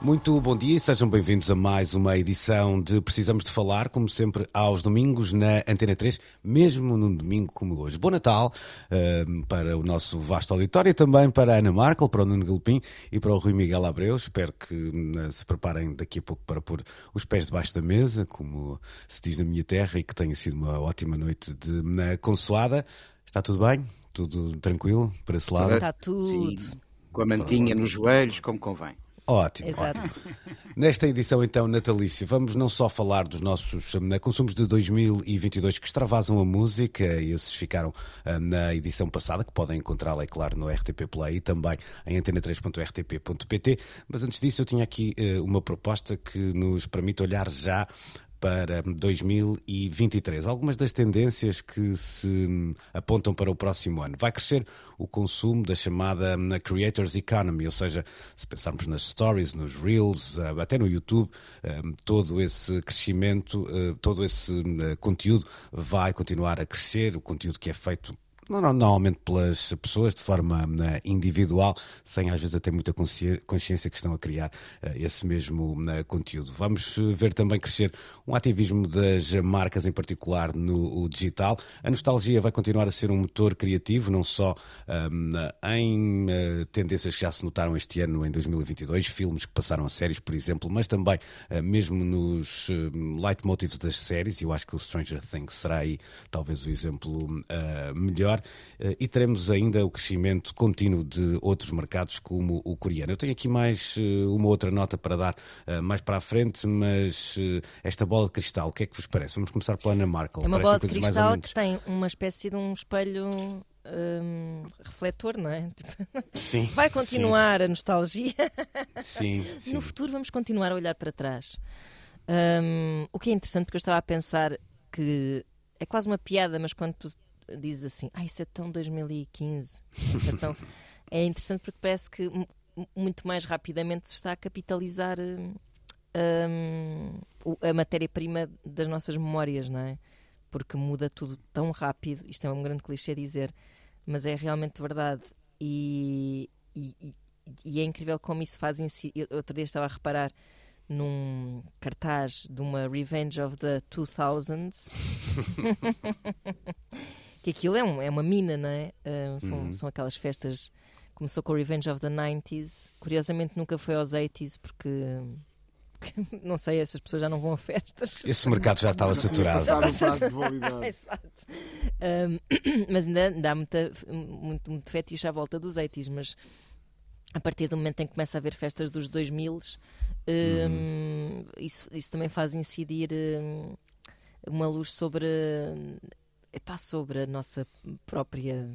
Muito bom dia e sejam bem-vindos a mais uma edição de Precisamos de Falar, como sempre, aos domingos na Antena 3, mesmo num domingo como hoje. Bom Natal uh, para o nosso vasto auditório e também para a Ana Markel, para o Nuno Galopim e para o Rui Miguel Abreu. Espero que uh, se preparem daqui a pouco para pôr os pés debaixo da mesa, como se diz na minha terra, e que tenha sido uma ótima noite de na consoada. Está tudo bem? Tudo tranquilo para esse lado? Está tudo. Sim, com a mantinha nos joelhos, como convém. Ótimo, Exato. ótimo. Nesta edição, então, natalícia, vamos não só falar dos nossos um, consumos de 2022 que extravasam a música, esses ficaram um, na edição passada, que podem encontrá-la, é claro, no RTP Play e também em antena3.rtp.pt. Mas antes disso, eu tinha aqui uh, uma proposta que nos permite olhar já para 2023. Algumas das tendências que se apontam para o próximo ano. Vai crescer o consumo da chamada Creators Economy, ou seja, se pensarmos nas stories, nos reels, até no YouTube, todo esse crescimento, todo esse conteúdo vai continuar a crescer, o conteúdo que é feito normalmente pelas pessoas de forma né, individual, sem às vezes até muita consciência que estão a criar uh, esse mesmo uh, conteúdo. Vamos eh, ver também crescer um ativismo das marcas, em particular no digital. A nostalgia vai continuar a ser um motor criativo, não só um, em uh, tendências que já se notaram este ano, em 2022, filmes que passaram a séries, por exemplo, mas também mesmo nos leitmotivs das séries, eu acho que o Stranger Things será aí talvez o exemplo melhor. Eh, e teremos ainda o crescimento contínuo de outros mercados como o coreano. Eu tenho aqui mais eh, uma outra nota para dar eh, mais para a frente, mas esta bola de cristal, o que é que vos parece? Vamos começar pela Ana Markel. É uma bola de cristal que tem uma espécie de um espelho um, refletor, não é? Sim. Vai continuar sim. a nostalgia. Sim, sim, No futuro vamos continuar a olhar para trás. Um, o que é interessante, porque eu estava a pensar que é quase uma piada, mas quando tu dizes assim, ah, isso é tão 2015, isso é tão. é interessante porque parece que muito mais rapidamente se está a capitalizar um, a matéria-prima das nossas memórias, não é? Porque muda tudo tão rápido, isto é um grande clichê dizer, mas é realmente verdade. E, e, e é incrível como isso faz. Eu, outro dia estava a reparar num cartaz de uma Revenge of the 2000s que aquilo é, um, é uma mina, não é? Uh, são, uhum. são aquelas festas. Começou com o Revenge of the 90s. Curiosamente nunca foi aos 80s porque. Não sei, essas pessoas já não vão a festas. Esse mercado já estava saturado. Exato. Um, mas ainda, ainda há muita, muito, muito fetiche à volta dos 80s, mas a partir do momento em que começa a haver festas dos 2000 um, uhum. isso, isso também faz incidir um, uma luz sobre epá, sobre a nossa própria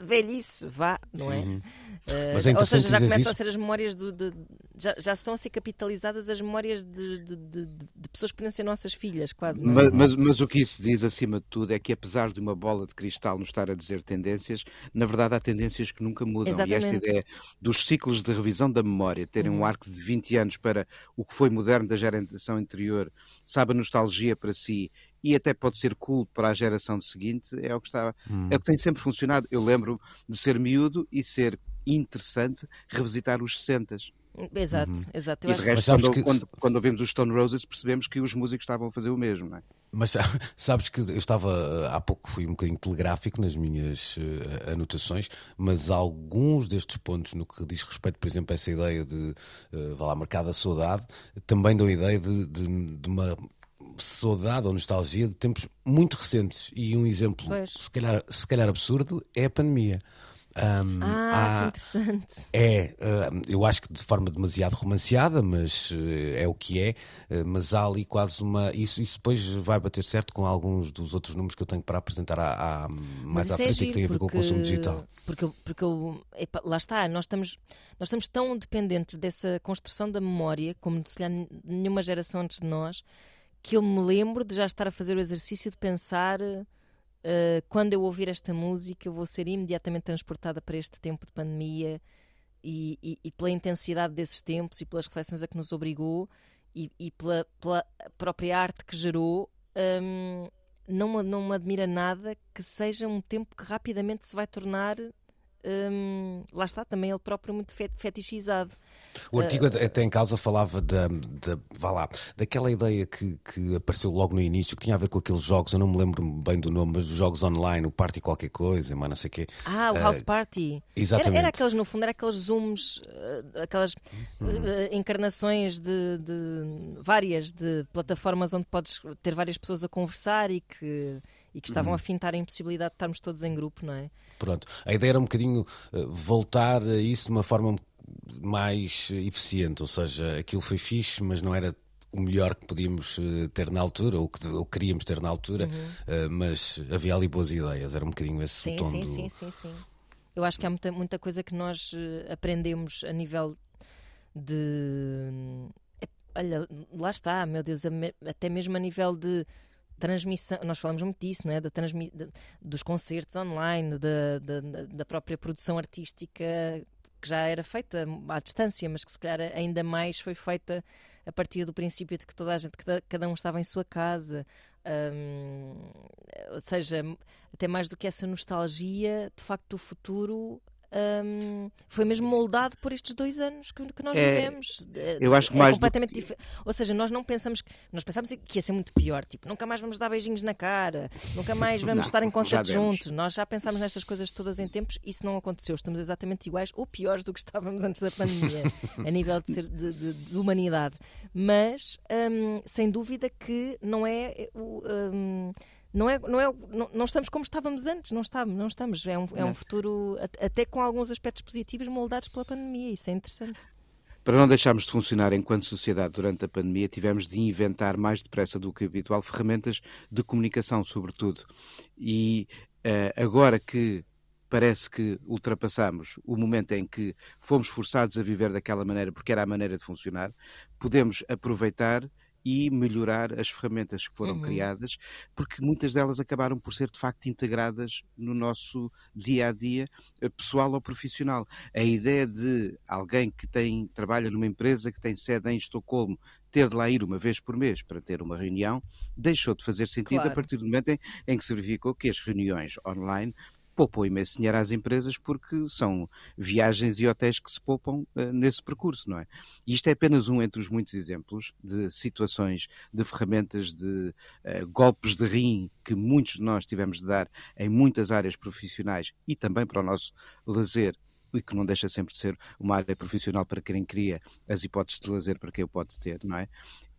velhice, vá, não é? Uhum. Uh, Mas é ou seja, já começam isso... a ser as memórias do, de, já, já estão a ser capitalizadas as memórias de, de, de, de pessoas que podem ser nossas filhas, quase. Não é? mas, mas, mas, o que isso diz, acima de tudo, é que apesar de uma bola de cristal nos estar a dizer tendências, na verdade há tendências que nunca mudam. Exatamente. E esta ideia dos ciclos de revisão da memória, terem uhum. um arco de 20 anos para o que foi moderno da geração anterior, sabe a nostalgia para si e até pode ser cool para a geração seguinte, é o que está, hum. é o que tem sempre funcionado. Eu lembro de ser miúdo e ser interessante revisitar os 60 Exato, uhum. exato. Eu e de resto, quando, que... quando, quando, ouvimos os Stone Roses, percebemos que os músicos estavam a fazer o mesmo, não é? Mas sabes que eu estava, há pouco fui um bocadinho telegráfico nas minhas uh, anotações, mas alguns destes pontos, no que diz respeito, por exemplo, a essa ideia de, uh, vá lá, marcada saudade, também dão a ideia de, de, de uma saudade ou nostalgia de tempos muito recentes. E um exemplo, se calhar, se calhar absurdo, é a pandemia. Um, ah, há, que interessante. É, eu acho que de forma demasiado romanceada, mas é o que é. mas há ali quase uma. Isso, isso depois vai bater certo com alguns dos outros números que eu tenho para apresentar à, à mais à frente é que têm a ver com o consumo digital. Porque, porque eu, epa, lá está, nós estamos, nós estamos tão dependentes dessa construção da memória, como se calhar nenhuma geração antes de nós, que eu me lembro de já estar a fazer o exercício de pensar uh, quando eu ouvir esta música, eu vou ser imediatamente transportada para este tempo de pandemia e, e, e pela intensidade desses tempos e pelas reflexões a que nos obrigou e, e pela, pela, própria arte que gerou. Um, não, não me admira nada que seja um tempo que rapidamente se vai tornar Hum, lá está também ele próprio muito fetichizado. O artigo uh, até em causa falava da, da, vá lá, daquela ideia que, que apareceu logo no início, que tinha a ver com aqueles jogos, eu não me lembro bem do nome, mas dos jogos online, o Party qualquer coisa, mas não sei o quê. Ah, o House uh, Party. Exatamente. Era, era, aqueles, no fundo, era aqueles zooms, uh, aquelas uhum. encarnações de, de várias de plataformas onde podes ter várias pessoas a conversar e que e que estavam uhum. a fintar a impossibilidade de estarmos todos em grupo, não é? Pronto. A ideia era um bocadinho uh, voltar a isso de uma forma mais eficiente, ou seja, aquilo foi fixe, mas não era o melhor que podíamos uh, ter na altura, ou que ou queríamos ter na altura, uhum. uh, mas havia ali boas ideias, era um bocadinho esse sim, o tom sim, do... Sim, sim, sim. Eu acho que há muita, muita coisa que nós aprendemos a nível de. Olha, lá está, meu Deus, até mesmo a nível de transmissão, nós falamos muito disso, né? da transmi, de, dos concertos online, da, da, da, própria produção artística que já era feita à distância, mas que se calhar ainda mais foi feita a partir do princípio de que toda a gente, cada, um estava em sua casa. Um, ou seja, até mais do que essa nostalgia, de facto, o futuro um, foi mesmo moldado por estes dois anos que, que nós é, vivemos. Eu acho que é mais completamente do... Ou seja, nós não pensamos que nós pensávamos que ia ser muito pior, tipo, nunca mais vamos dar beijinhos na cara, nunca mais vamos não, estar em concertos juntos. Nós já pensámos nestas coisas todas em tempos, isso não aconteceu. Estamos exatamente iguais ou piores do que estávamos antes da pandemia, a nível de, ser, de, de, de humanidade. Mas um, sem dúvida que não é o. Um, não, é, não, é, não, não, estamos como estávamos antes, não estamos, não estamos. É um, é um futuro até com alguns aspectos positivos moldados pela pandemia, isso é interessante. Para não deixarmos de funcionar enquanto sociedade durante a pandemia, tivemos de inventar mais depressa do que habitual ferramentas de comunicação, sobretudo. E uh, agora que parece que ultrapassamos o momento em que fomos forçados a viver daquela maneira, porque era a maneira de funcionar, podemos aproveitar e melhorar as ferramentas que foram uhum. criadas, porque muitas delas acabaram por ser de facto integradas no nosso dia a dia, eh, pessoal ou profissional. A ideia de alguém que tem trabalha numa empresa que tem sede em Estocolmo ter de lá ir uma vez por mês para ter uma reunião deixou de fazer sentido claro. a partir do momento em, em que se verificou que as reuniões online poupou imenso dinheiro às empresas porque são viagens e hotéis que se poupam uh, nesse percurso, não é? E isto é apenas um entre os muitos exemplos de situações, de ferramentas, de uh, golpes de rim que muitos de nós tivemos de dar em muitas áreas profissionais e também para o nosso lazer e que não deixa sempre de ser uma área profissional para quem cria as hipóteses de lazer para quem o pode ter, não é?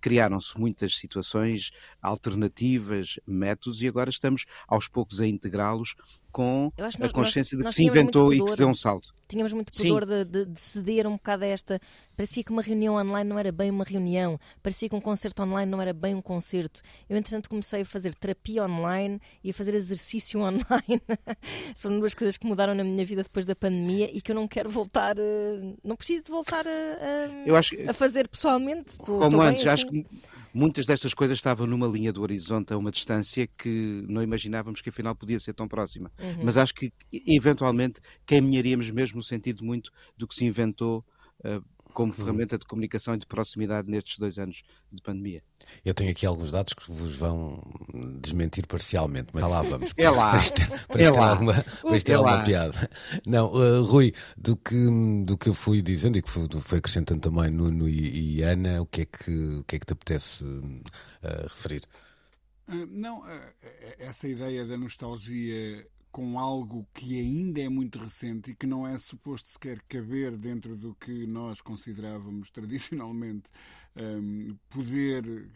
criaram-se muitas situações alternativas, métodos, e agora estamos aos poucos a integrá-los com a consciência nós, de que se inventou e que se deu um salto. Tínhamos muito pudor de, de, de, ceder um bocado a esta. Parecia que uma reunião online não era bem uma reunião, parecia que um concerto online não era bem um concerto. Eu, entretanto, comecei a fazer terapia online e a fazer exercício online. São duas coisas que mudaram na minha vida depois da pandemia e que eu não quero voltar. Eh, não preciso de voltar a, a, acho, a fazer pessoalmente. Estou, como antes, assim. acho que muitas destas coisas estavam numa linha do horizonte a uma distância que não imaginávamos que afinal podia ser tão próxima. Uhum. Mas acho que eventualmente caminharíamos mesmo no sentido muito do que se inventou uh, como uhum. ferramenta de comunicação e de proximidade nestes dois anos de pandemia. Eu tenho aqui alguns dados que vos vão desmentir parcialmente, mas lá vamos. É lá. Para isto, para é, lá. Alguma, para isto é, é alguma piada. Não, uh, Rui, do que, do que eu fui dizendo e que foi, foi acrescentando também Nuno e, e, Ana, o que é que, o que, é que te apetece uh, referir? Uh, não, essa ideia da nostalgia com algo que ainda é muito recente e que não é suposto sequer caber dentro do que nós considerávamos tradicionalmente um, poder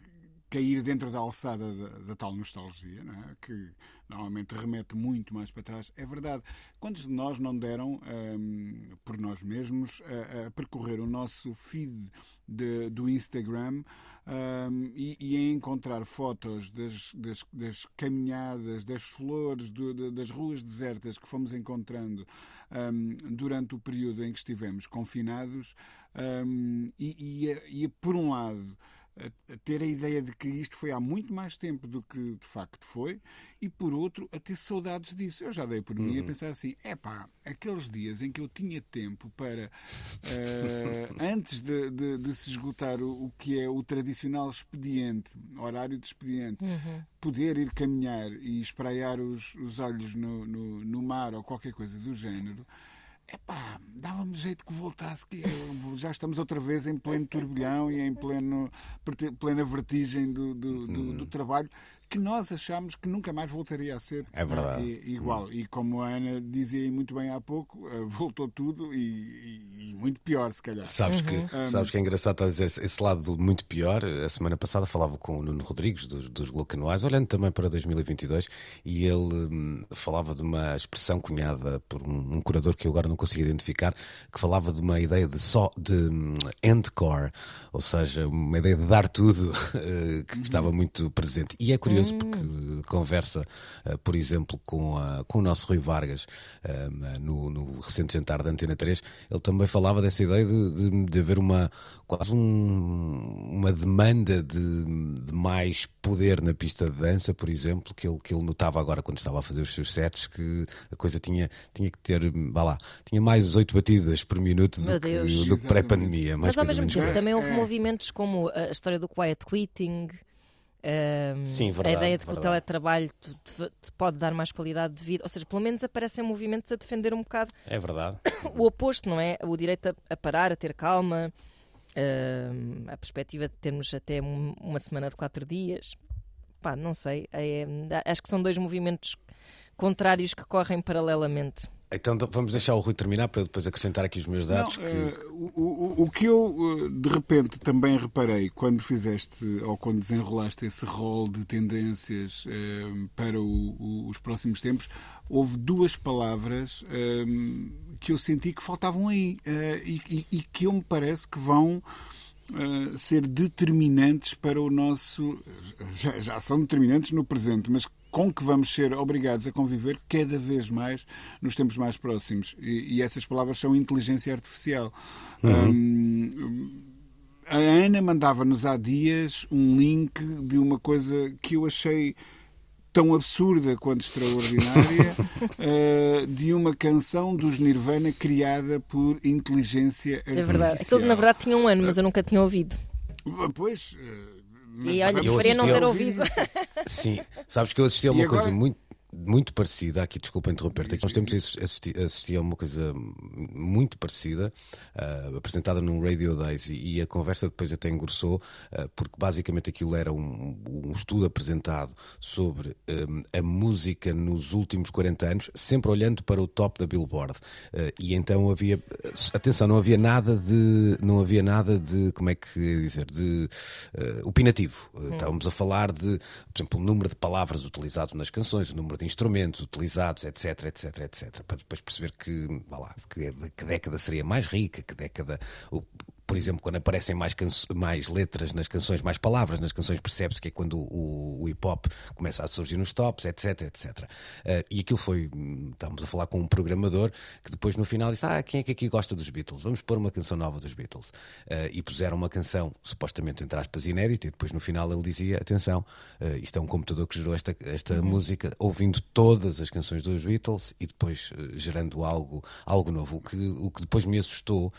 cair dentro da alçada da, da tal nostalgia, é? que normalmente remete muito mais para trás. É verdade. Quantos de nós não deram um, por nós mesmos a, a, percorrer o nosso feed de, do Instagram um, e, e, encontrar fotos das, das, das caminhadas, das flores, do, das ruas desertas que fomos encontrando um, durante o período em que estivemos confinados. E, e, e por um lado a, ter a ideia de que isto foi há muito mais tempo do que de facto foi, e por outro, a ter saudades disso. Eu já dei por mim uhum. a pensar assim: é pá, aqueles dias em que eu tinha tempo para, uh, antes de, de, de, se esgotar o, o, que é o tradicional expediente, horário de expediente, uhum. poder ir caminhar e espraiar os, os olhos no, no, no mar ou qualquer coisa do género. Epá, dava-me jeito que voltasse, que já estamos outra vez em pleno turbilhão e em pleno, plena vertigem do, do, do, do trabalho que nós achamos que nunca mais voltaria a ser é verdade. igual. E como a Ana dizia muito bem há pouco, eh, voltou tudo e, e, muito pior, se calhar. Sabes, que, uhum. sabes que é engraçado dizer esse lado muito pior. A semana passada falava com o Nuno Rodrigues, dos, dos Glocanuais, olhando também para 2022, e ele hum, falava de uma expressão cunhada por um, um, curador que eu agora não consigo identificar, que falava de uma ideia de só de um, endcore, ou seja, uma ideia de dar tudo eh, que uhum. estava muito presente. E é curioso curioso hum. porque conversa, uh, por exemplo, com, a, com o nosso Rui Vargas uh, no, no, recente jantar da Antena 3, ele também falava dessa ideia de, de, de haver uma quase um, uma demanda de, de, mais poder na pista de dança, por exemplo, que ele, que ele notava agora quando estava a fazer os seus sets, que a coisa tinha, tinha que ter, vá lá, tinha mais oito batidas por minuto do que, do que pré-pandemia. Mas ao mesmo tempo também houve movimentos como a história do quiet quitting, um, Sim, verdade, a ideia de que verdade. o teletrabalho te, te, te, pode dar mais qualidade de vida, ou seja, pelo menos aparecem movimentos a defender um bocado é verdade. o oposto, não é? O direito a, a parar, a ter calma, a perspectiva de termos até uma semana de quatro dias. Pá, não sei. É, acho que são dois movimentos contrários que correm paralelamente. Então vamos deixar o Rui terminar para depois acrescentar aqui os meus dados. Não, que... uh, o, o, o, que eu uh, de repente também reparei quando fizeste ou quando desenrolaste esse rol de tendências uh, para o, os próximos tempos, houve duas palavras que eu senti que faltavam aí e, e, e, que eu me parece que vão. ser determinantes para o nosso. Já, já são determinantes no presente, mas com que vamos ser obrigados a conviver cada vez mais nos tempos mais próximos. E, e essas palavras são inteligência artificial. Uhum. Um, a Ana mandava-nos há dias um link de uma coisa que eu achei tão absurda quanto extraordinária uh, de uma canção dos Nirvana criada por inteligência artificial. É verdade. Aquilo, na verdade, tinha um ano, mas eu nunca tinha ouvido. Pois. Uh, e olha, preferia não ter ouvido. Sim, sabes que eu assisti a uma coisa muito muito parecida, aqui desculpa interromper-te, aqui nós temos assisti, assisti a uma coisa muito parecida, uh, apresentada num Radio Days, e, e, a conversa depois até engrossou, uh, porque basicamente aquilo era um, um estudo apresentado sobre um, a música nos últimos 40 anos, sempre olhando para o top da Billboard. Uh, e então havia, atenção, não havia nada de, não havia nada de, como é que dizer, de opinativo. Hum. Estávamos a falar de, por exemplo, o número de palavras utilizadas nas canções, o número de instrumentos utilizados, etc, etc, etc, para depois perceber que, vá lá, que, que década seria mais rica, que década, por exemplo, quando aparecem mais, mais letras nas canções, mais palavras nas canções, percebe-se que é quando o, o hip hop começa a surgir nos tops, etc, etc. Uh, e aquilo foi, estávamos a falar com um programador que depois no final disse: Ah, quem é que aqui gosta dos Beatles? Vamos pôr uma canção nova dos Beatles. Uh, e puseram uma canção, supostamente entre aspas, inédita, e depois no final ele dizia: Atenção, uh, isto é um computador que gerou esta, esta uhum. música, ouvindo todas as canções dos Beatles e depois gerando algo, algo novo. O que, o que depois me assustou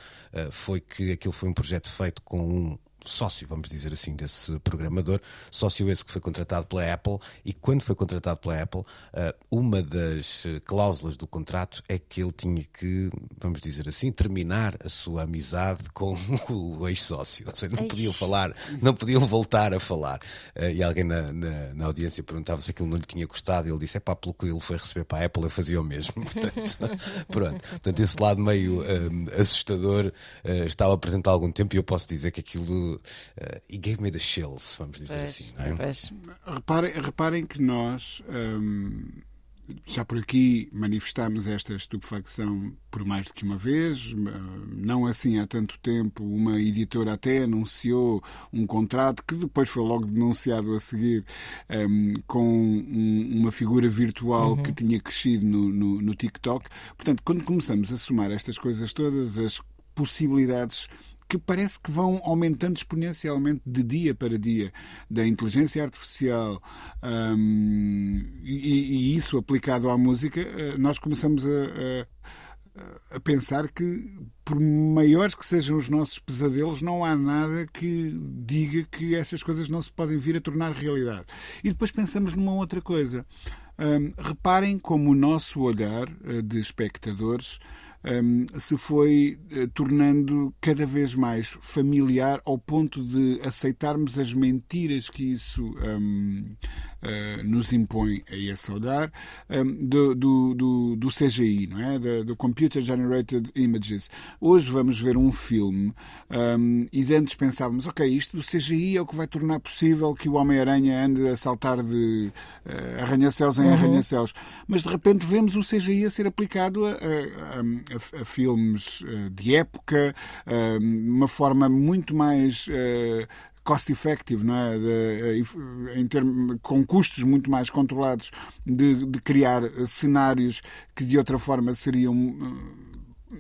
foi que aquilo foi um projeto feito com um sócio, vamos dizer assim, desse programador, sócio esse que foi contratado pela Apple, e quando foi contratado pela Apple, eh, uma das cláusulas do contrato é que ele tinha que, vamos dizer assim, terminar a sua amizade com o ex-sócio. Ou seja, não podiam falar, não podiam voltar a falar. Eh, e alguém na, na, na audiência perguntava se aquilo não lhe tinha gostado, e ele disse: é pá, pelo que ele foi receber para a Apple, eu fazia o mesmo. Portanto, pronto. Portanto, esse lado meio um, eh, assustador uh, estava presente há algum tempo, e eu posso dizer que aquilo uh, he gave me the chills, vamos dizer Pois, assim, não é? pois. Reparem, reparem que nós hum, já por aqui manifestámos esta estupefacção por mais do que uma vez, hum, não assim há tanto tempo. Uma editora até anunciou um contrato que depois foi logo denunciado a seguir hum, com um- uma figura virtual que tinha crescido no, no, no TikTok. Portanto, quando começamos a somar estas coisas todas, as possibilidades que parece que vão aumentando exponencialmente de dia para dia da inteligência artificial hum, e, e isso aplicado à música, eh, nós começamos a, a- a pensar que, por maiores que sejam os nossos pesadelos, não há nada que diga que essas coisas não se podem vir a tornar realidade. E depois pensamos numa outra coisa. Hum, reparem como o nosso olhar eh, de espectadores se foi eh, tornando cada vez mais familiar ao ponto de aceitarmos as mentiras que isso eh, nos impõe a esse olhar hum, do, do, do, do CGI, não é? Da- do Computer Generated Images. Hoje vamos ver um filme hum, e de antes pensávamos, ok, isto do CGI é o que vai tornar possível que o Homem-Aranha ande a saltar de eh, arranha-céus em arranha-céus. Mas de repente vemos o CGI a ser aplicado a, a- a- a filmes eh, de época, eh, uma forma muito mais. Cost effective, não é? De, eh, em termos, com custos muito mais controlados de, de criar eh, cenários que de outra forma seriam eh,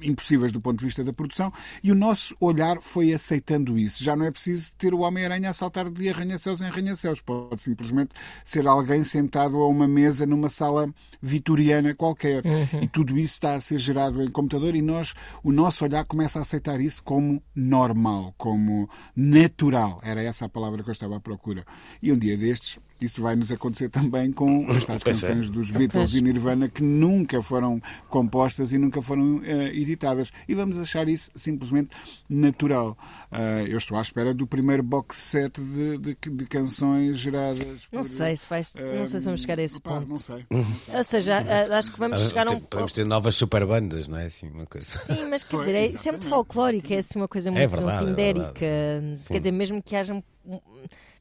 impossíveis do ponto de vista da produção e o nosso olhar foi aceitando isso. Já não é preciso ter o Homem-Aranha a saltar de arranha-céus em arranha-céus. Pode simplesmente ser alguém sentado a uma mesa numa sala vitoriana qualquer. E tudo isso está a ser gerado em computador e nós, o nosso olhar começa a aceitar isso como normal, como natural. Era essa a palavra que eu estava à procura. E um dia destes isso vai nos acontecer também com as tais Pois é. canções dos Beatles e Nirvana que nunca foram compostas e nunca foram eh, editadas. E vamos achar isso simplesmente natural. Ah, eu estou à espera do primeiro box set de, de- de canções geradas. Não por, sei se vai, não sei se vamos chegar a esse opá, ponto. Não sei. Ou seja, acho que vamos Ah, chegar a um. Podemos ter novas superbandas, não é? Assim, uma coisa. Sim, mas quer dizer, é, é muito exatamente. folclórico, é assim uma coisa muito verdade, é pindérica. verdade. Sim. quer dizer, mesmo que haja.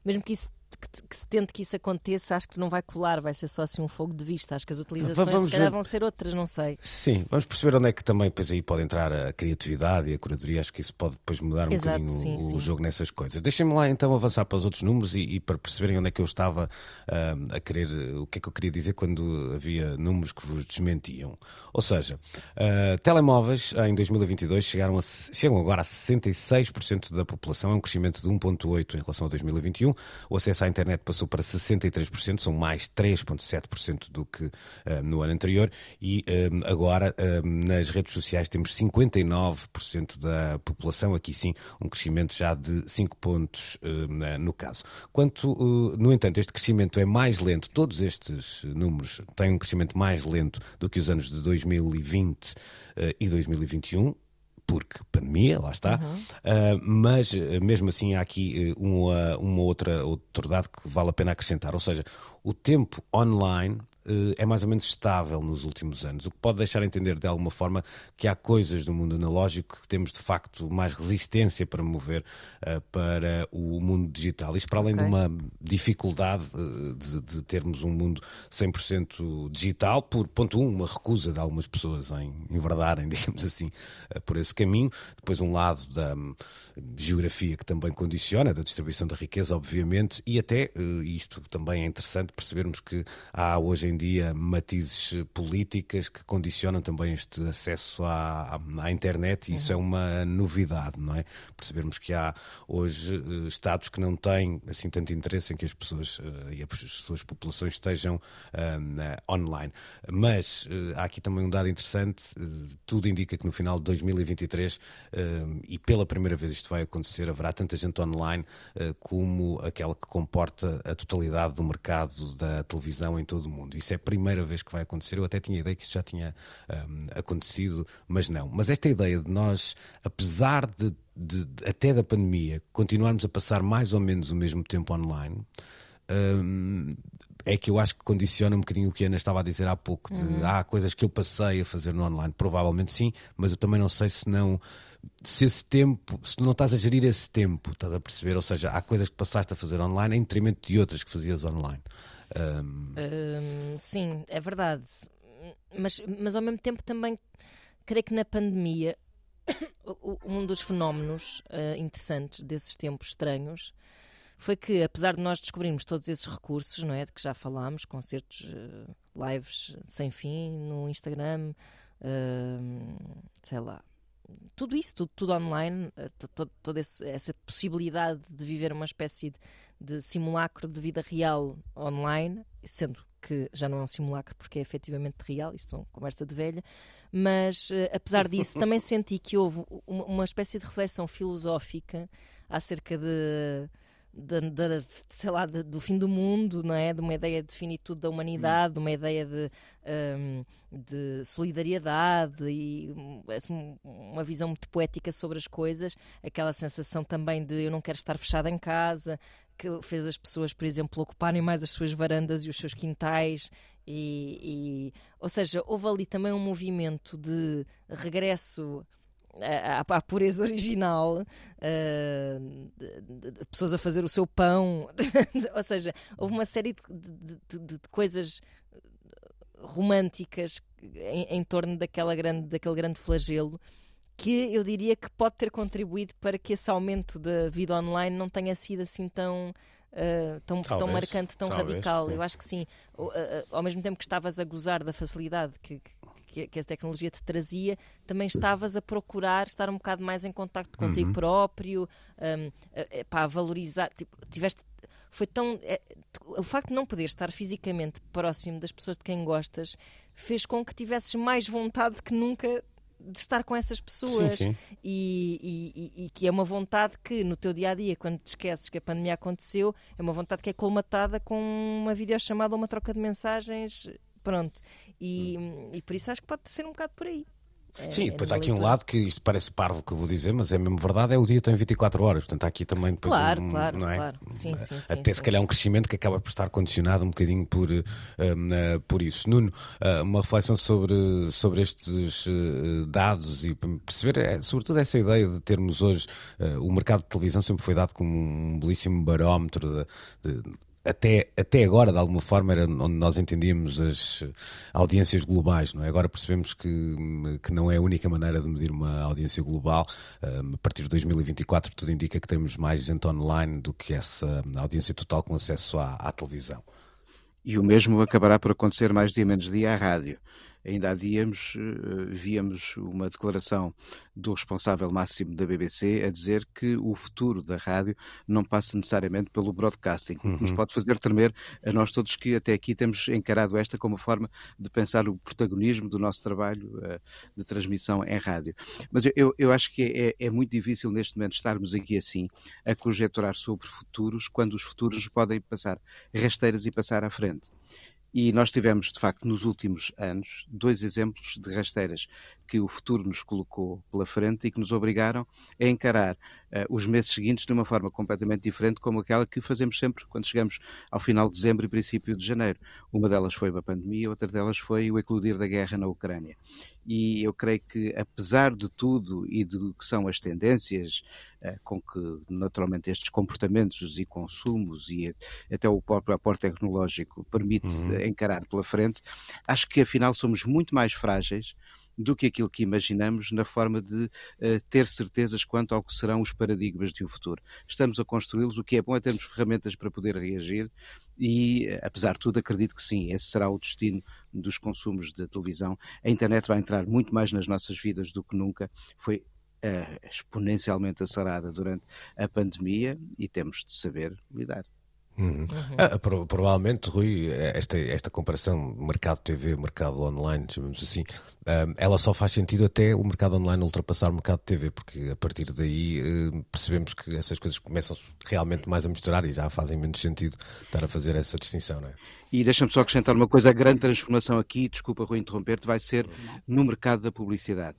Mesmo que isso. Que, que se tente que isso aconteça, acho que não vai colar, vai ser só assim um fogo de vista. Acho que as utilizações Vamos se calhar ver. vão ser outras, não sei. Sim, vamos perceber onde é que também depois aí pode entrar a criatividade e a curadoria. Acho que isso pode depois mudar um Exato, bocadinho sim, o, sim. jogo nessas coisas. Deixem-me lá então avançar para os outros números e, e para perceberem onde é que eu estava ah, a querer, o que é que eu queria dizer quando havia números que vos desmentiam. Ou seja, ah, telemóveis em 2022 chegaram a, chegam agora a 66% da população, é um crescimento de 1,8% em relação a 2021. O acesso à internet passou para 63%, são mais 3,7% do que ah, no ano anterior. E ah, agora ah, nas redes sociais temos 59% da população, aqui sim, um crescimento já de 5 pontos no caso. Quanto, ah, no entanto, este crescimento é mais lento, todos estes números têm um crescimento mais lento do que os anos de 2020 ah, e 2021 porque pandemia, lá está, Ah, mas ah, mesmo assim há aqui ah, uma, uma outra, outra dado que vale a pena acrescentar, ou seja, o tempo online é mais ou menos estável nos últimos anos, o que pode deixar a entender de alguma forma que há coisas do mundo analógico que temos de facto mais resistência para mover ah, para o mundo digital. Isto para além Ok. de uma dificuldade ah, de, de termos um mundo 100% digital, por ponto um, uma recusa de algumas pessoas em enverdarem, digamos assim, eh, por esse caminho. Depois um lado da hum, geografia que também condiciona, da distribuição da riqueza, obviamente, e até, eh, isto também é interessante percebermos que há hoje em dia matizes eh, políticas que condicionam também este acesso à, à- internet e isso é uma novidade, não é? Percebermos que há hoje eh, Estados que não têm assim tanto interesse em que as pessoas eh, e as suas populações estejam na- online. Mas eh, há aqui também um dado interessante, eh, tudo indica que no final de 2023, eh, e pela primeira vez isto vai acontecer, haverá tanta gente online eh, como aquela que comporta a totalidade do mercado da televisão em todo o mundo. Isso é a primeira vez que vai acontecer. Eu até tinha ideia que isso já tinha ah, acontecido, mas não. Mas esta ideia de nós, apesar de, de- até da pandemia, continuarmos a passar mais ou menos o mesmo tempo online, hum, é que eu acho que condiciona um bocadinho o que a Ana estava a dizer há pouco, de uhum. há coisas que eu passei a fazer no online, provavelmente sim, mas eu também não sei se não se esse tempo, se não estás a gerir esse tempo, estás a perceber? Ou seja, há coisas que passaste a fazer online em detrimento de outras que fazias online. Um... Um, sim, é verdade. Mas, mas ao mesmo tempo também creio que na pandemia um dos fenómenos uh, interessantes desses tempos estranhos foi que, apesar de nós descobrirmos todos esses recursos, não é? De que já falámos, concertos, uh, lives sem fim no Instagram, uh, sei lá, tudo isso, tudo, tudo online, toda essa possibilidade de viver uma espécie de, de simulacro de vida real online, sendo que já não é um simulacro porque é efetivamente real, isto é uma conversa de velha, mas uh, apesar disso também senti que houve uma, uma espécie de reflexão filosófica acerca de de, de, sei lá, de, do fim do mundo, não é? De uma ideia de finitude da humanidade, de uma ideia de, um, de solidariedade e assim, uma visão muito poética sobre as coisas, aquela sensação também de eu não quero estar fechada em casa, que fez as pessoas, por exemplo, ocuparem mais as suas varandas e os seus quintais. E, e ou seja, houve ali também um movimento de regresso à, à pureza original, uh, de, de pessoas a fazer o seu pão, ou seja, houve uma série de, de, coisas românticas em, em, torno daquela grande, daquele grande flagelo que eu diria que pode ter contribuído para que esse aumento da vida online não tenha sido assim tão Uh, tão, talvez, tão marcante, tão talvez, radical. Sim. Eu acho que sim. Uh, uh, ao mesmo tempo que estavas a gozar da facilidade que, que, que, a tecnologia te trazia, também estavas a procurar estar um bocado mais em contacto contigo uhum. próprio, um, a, a valorizar. Tipo, tiveste foi tão. É, o facto de não poder estar fisicamente próximo das pessoas de quem gostas fez com que tivesses mais vontade que nunca de estar com essas pessoas sim, sim. E, e, e, que é uma vontade que no teu dia a dia, quando te esqueces que a pandemia aconteceu, é uma vontade que é colmatada com uma videochamada ou uma troca de mensagens. Pronto. E, hum. e por isso acho que pode ser um bocado por aí. É, Sim, depois é há aqui um lado que isto parece parvo que eu vou dizer, mas é mesmo verdade, é o dia tem 24 horas, portanto há aqui também depois claro, um, claro, não é? claro. Sim, sim, Até sim, se calhar um crescimento que acaba por estar condicionado um bocadinho por, uh, uh, por isso. Nuno, uh, uma reflexão sobre, sobre estes dados e perceber, é, sobretudo essa ideia de termos hoje o mercado de televisão sempre foi dado como um belíssimo barómetro de, de até, até agora, de alguma forma, era onde nós entendíamos as audiências globais, não é? Agora percebemos que, que não é a única maneira de medir uma audiência global. a partir de 2024, tudo indica que teremos mais gente online do que essa audiência total com acesso à, à televisão. E o mesmo acabará por acontecer mais dia menos dia à rádio. Ainda há dias uh, víamos uma declaração do responsável máximo da BBC a dizer que o futuro da rádio não passa necessariamente pelo broadcasting, uhum. nos pode fazer tremer a nós todos que até aqui temos encarado esta como forma de pensar o protagonismo do nosso trabalho uh, de transmissão em rádio. Mas eu, eu acho que é, é, muito difícil neste momento estarmos aqui assim a conjecturar sobre futuros quando os futuros podem passar rasteiras e passar à frente. E nós tivemos, de facto, nos últimos anos, dois exemplos de rasteiras que o futuro nos colocou pela frente e que nos obrigaram a encarar uh, os meses seguintes de uma forma completamente diferente, como aquela que fazemos sempre quando chegamos ao final de dezembro e princípio de janeiro. Uma delas foi a pandemia, outra delas foi o eclodir da guerra na Ucrânia. E eu creio que, apesar de tudo e do que são as tendências uh, com que, naturalmente, estes comportamentos e consumos e até o próprio aporte tecnológico permite uhum. encarar pela frente, acho que, afinal, somos muito mais frágeis do que aquilo que imaginamos na forma de uh, ter certezas quanto ao que serão os paradigmas de um futuro. Estamos a construí-los, o que é bom é termos ferramentas para poder reagir e, eh, apesar de tudo, acredito que sim, esse será o destino dos consumos de televisão. A internet vai entrar muito mais nas nossas vidas do que nunca. Foi uh, exponencialmente acelerada durante a pandemia e temos de saber lidar. Uhum. Ah, pro, provavelmente, Rui, esta, esta comparação mercado TV, mercado online, chamamos assim, um, ela só faz sentido até o mercado online ultrapassar o mercado TV, porque a partir daí uh, percebemos que essas coisas começam realmente mais a misturar e já fazem menos sentido estar a fazer essa distinção, não é? E deixa-me só acrescentar uma coisa: a grande transformação aqui, desculpa, Rui, interromper-te, vai ser no mercado da publicidade.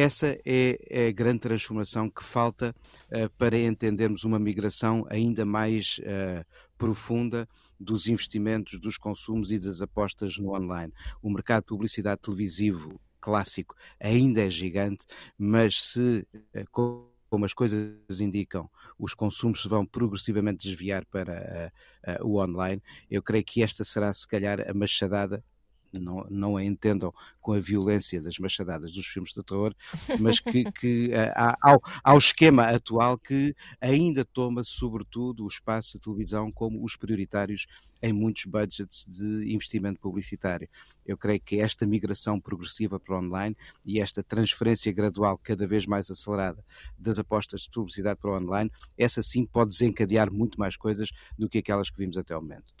Essa é a grande transformação que falta uh, para entendermos uma migração ainda mais uh, profunda dos investimentos, dos consumos e das apostas no online. O mercado de publicidade televisivo clássico ainda é gigante, mas se, eh, como as coisas indicam, os consumos se vão progressivamente desviar para uh, uh, o online, eu creio que esta será, se calhar, a machadada não, não a entendam com a violência das machadadas dos filmes de terror, mas que, que há, ao, ao esquema atual que ainda toma, sobretudo, o espaço da televisão como os prioritários em muitos budgets de investimento publicitário. Eu creio que esta migração progressiva para o online e esta transferência gradual cada vez mais acelerada das apostas de publicidade para o online, essa sim pode desencadear muito mais coisas do que aquelas que vimos até o momento.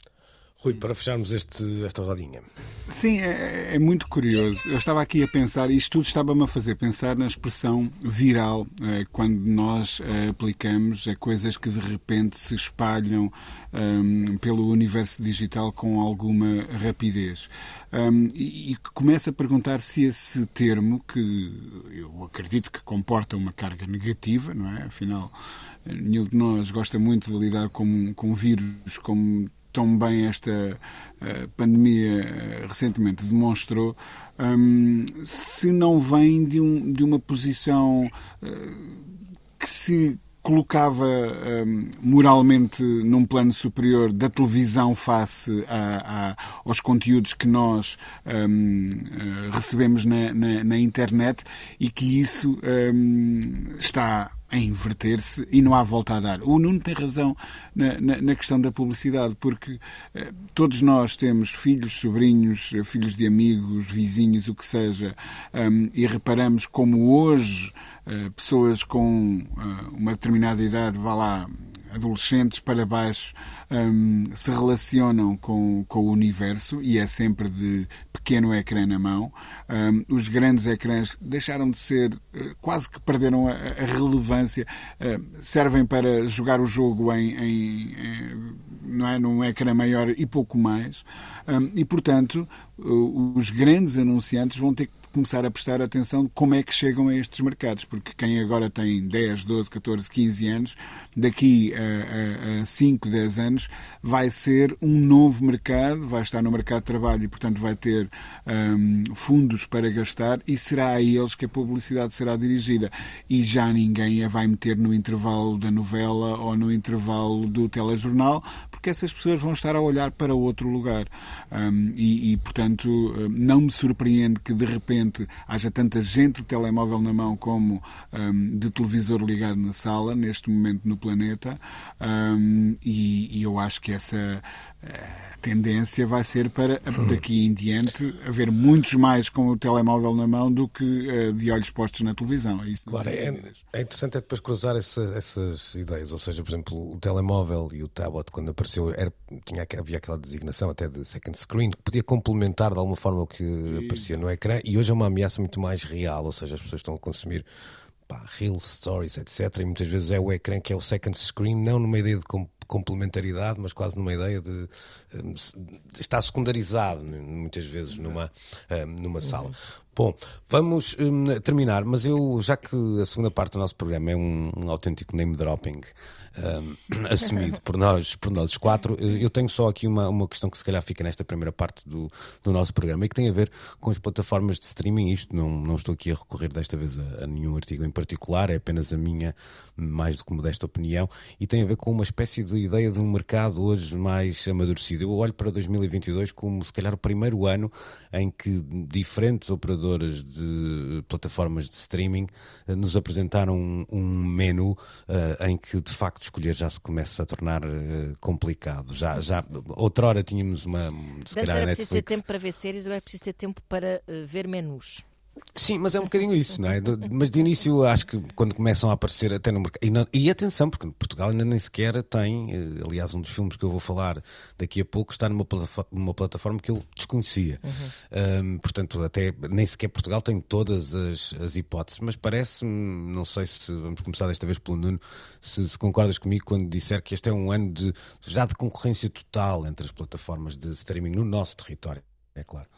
Rui, para fecharmos este, esta rodinha. Sim, é, é, muito curioso. Eu estava aqui a pensar, isto tudo estava-me a fazer pensar na expressão viral, é, quando nós é, aplicamos a coisas que de repente se espalham um, pelo universo digital com alguma rapidez. Um, e, e começo a perguntar se esse termo, que eu acredito que comporta uma carga negativa, não é? Afinal, nenhum de nós gosta muito de lidar com, com vírus como tão bem esta uh, pandemia uh, recentemente demonstrou, um, se não vem de, um, de uma posição uh, que se colocava um, moralmente num plano superior da televisão face a, a, aos conteúdos que nós um, recebemos na, na, na, internet e que isso está a inverter-se e não há volta a dar. O Nuno tem razão na, na, na questão da publicidade, porque eh, todos nós temos filhos, sobrinhos, filhos de amigos, vizinhos, o que seja, um, e reparamos como hoje eh, pessoas com uh, uma determinada idade, vá lá, adolescentes para baixo um, se relacionam com, com o universo e é sempre de pequeno ecrã na mão. Um, os grandes ecrãs deixaram de ser, uh, quase que perderam a, a relevância, uh, servem para jogar o jogo em, em, em, não é, num ecrã maior e pouco mais. Um, e, portanto, os grandes anunciantes vão ter que começar a prestar atenção como é que chegam a estes mercados, porque quem agora tem 10, 12, 14, 15 anos, daqui a, a, a 5, 10 anos, vai ser um novo mercado, vai estar no mercado de trabalho e, portanto, vai ter um, fundos para gastar e será a eles que a publicidade será dirigida. E já ninguém a vai meter no intervalo da novela ou no intervalo do telejornal, porque essas pessoas vão estar a olhar para outro lugar. Um, e, e, portanto, hum, não me surpreende que de repente haja tanta gente de telemóvel na mão como um, de televisor ligado na sala, neste momento no planeta, um, e, e, eu acho que essa a tendência vai ser para daqui em diante haver muitos mais com o telemóvel na mão do que uh, de olhos postos na televisão. É isso claro, é, é, interessante é depois cruzar essa, essas ideias, ou seja, por exemplo, o telemóvel e o tablet quando apareceu era, tinha, havia aquela designação até de second screen que podia complementar de alguma forma o que Sim. aparecia no ecrã e hoje é uma ameaça muito mais real, ou seja, as pessoas estão a consumir pá, Reels, Stories, etc. E muitas vezes é o ecrã que é o second screen, não numa ideia de complementaridade, mas quase numa ideia de. Um, está secundarizado muitas vezes numa, um, numa sala. Bom, vamos um, terminar, mas eu, já que a segunda parte do nosso programa é um, um autêntico name dropping um, assumido por nós, por nós quatro, eu tenho só aqui uma, uma questão que se calhar fica nesta primeira parte do, do nosso programa e que tem a ver com as plataformas de streaming. Isto não, não estou aqui a recorrer desta vez a, a nenhum artigo em particular, é apenas a minha mais do que modesta opinião e tem a ver com uma espécie de ideia de um mercado hoje mais amadurecido. Eu olho para 2022 como se calhar o primeiro ano em que diferentes operadores de plataformas de streaming eh, nos apresentaram um, um menu uh, em que de facto escolher já se começa a tornar uh, complicado. Já, já outrora tínhamos uma. Se calhar, era preciso ter tempo para ver séries, agora é preciso ter tempo para uh, ver menus. Sim, mas é um bocadinho isso, não é? Mas de início acho que quando começam a aparecer até no mercado. E, não... e, atenção, porque Portugal ainda nem sequer tem. Eh, aliás, um dos filmes que eu vou falar daqui a pouco está numa, numa plataforma que eu desconhecia. Uhum. Um, portanto, até nem sequer Portugal tem todas as, as hipóteses, mas parece-me, não sei se vamos começar desta vez pelo Nuno, se, se, concordas comigo quando disser que este é um ano de, já de concorrência total entre as plataformas de streaming no nosso território, é claro.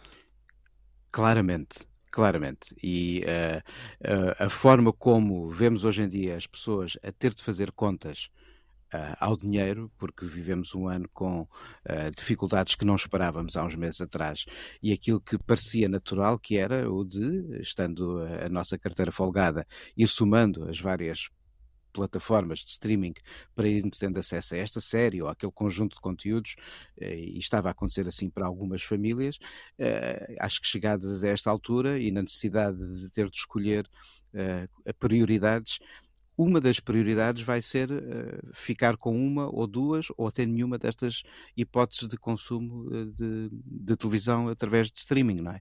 Claramente. Claramente. E uh, a forma como vemos hoje em dia as pessoas a ter de fazer contas uh, ao dinheiro, porque vivemos um ano com uh, dificuldades que não esperávamos há uns meses atrás. E aquilo que parecia natural, que era o de, estando a, a nossa carteira folgada, ir somando as várias plataformas de streaming para irmos tendo acesso a esta série ou àquele conjunto de conteúdos, eh, e estava a acontecer assim para algumas famílias, acho que chegadas a esta altura e na necessidade de ter de escolher prioridades, uma das prioridades vai ser uh, ficar com uma ou duas ou até nenhuma destas hipóteses de consumo uh, de, de, televisão através de streaming, não é?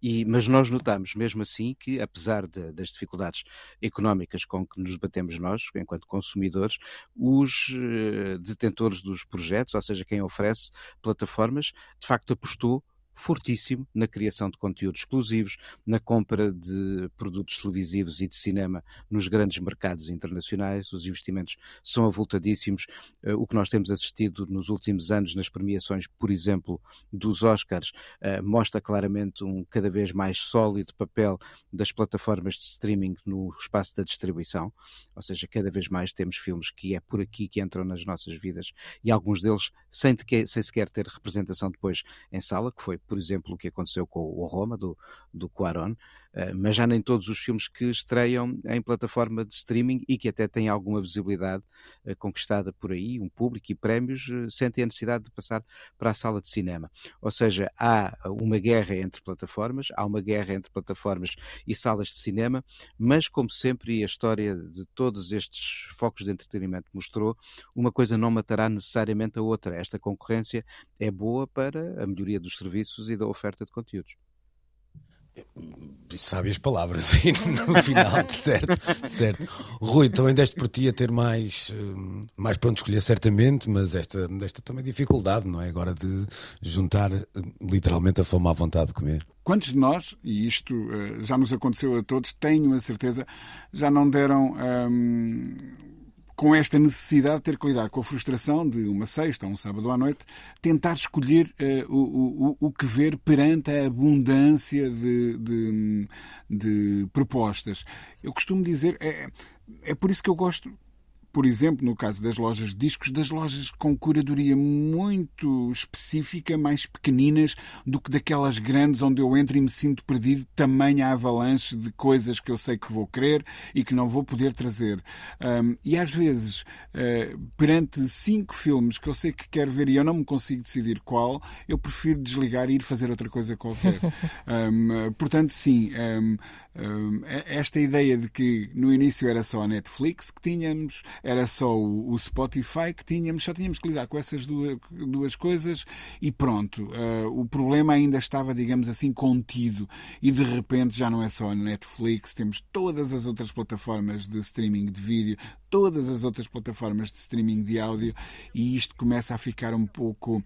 E, mas nós notamos mesmo assim que, apesar de, das dificuldades económicas com que nos batemos nós, enquanto consumidores, os uh, detentores dos projetos, ou seja, quem oferece plataformas, de facto apostou fortíssimo na criação de conteúdos exclusivos, na compra de produtos televisivos e de cinema nos grandes mercados internacionais. Os investimentos são avultadíssimos. Eh, o que nós temos assistido nos últimos anos nas premiações, por exemplo, dos Oscars, eh, mostra claramente um cada vez mais sólido papel das plataformas de streaming no espaço da distribuição. Ou seja, cada vez mais temos filmes que é por aqui que entram nas nossas vidas e alguns deles sem, sem sequer ter representação depois em sala, que foi por exemplo, o que aconteceu com o Roma, do, do Cuarón, eh, mas já nem todos os filmes que estreiam em plataforma de streaming e que até têm alguma visibilidade eh, conquistada por aí, um público e prémios, eh, sentem a necessidade de passar para a sala de cinema. Ou seja, há uma guerra entre plataformas, há uma guerra entre plataformas e salas de cinema, mas como sempre, a história de todos estes focos de entretenimento mostrou, uma coisa não matará necessariamente a outra. Esta concorrência é boa para a melhoria dos serviços e da oferta de conteúdos sabe as palavras aí no final, certo? certo. Rui, também deste por ti a ter mais, hum, mais pronto escolher, certamente, mas esta, esta também dificuldade, não é? Agora de juntar hum, literalmente a fome à vontade de comer. Quantos de nós, e isto uh, já nos aconteceu a todos, tenho a certeza, já não deram. Um com esta necessidade de ter que lidar com a frustração de uma sexta ou um sábado à noite, tentar escolher uh, o, o, o que ver perante a abundância de, de, de propostas. Eu costumo dizer, é, é por isso que eu gosto por exemplo, no caso das lojas de discos, das lojas com curadoria muito específica, mais pequeninas do que daquelas grandes onde eu entro e me sinto perdido, tamanha avalanche de coisas que eu sei que vou querer e que não vou poder trazer. Um, e às vezes, uh, perante cinco filmes que eu sei que quero ver e eu não me consigo decidir qual, eu prefiro desligar e ir fazer outra coisa qualquer. um, portanto, sim, um, esta ideia de que no início era só a Netflix que tínhamos, era só o, Spotify que tínhamos, só tínhamos que lidar com essas duas, duas coisas e pronto. Uh, o problema ainda estava, digamos assim, contido e de repente já não é só a Netflix, temos todas as outras plataformas de streaming de vídeo, todas as outras plataformas de streaming de áudio e isto começa a ficar um pouco uh,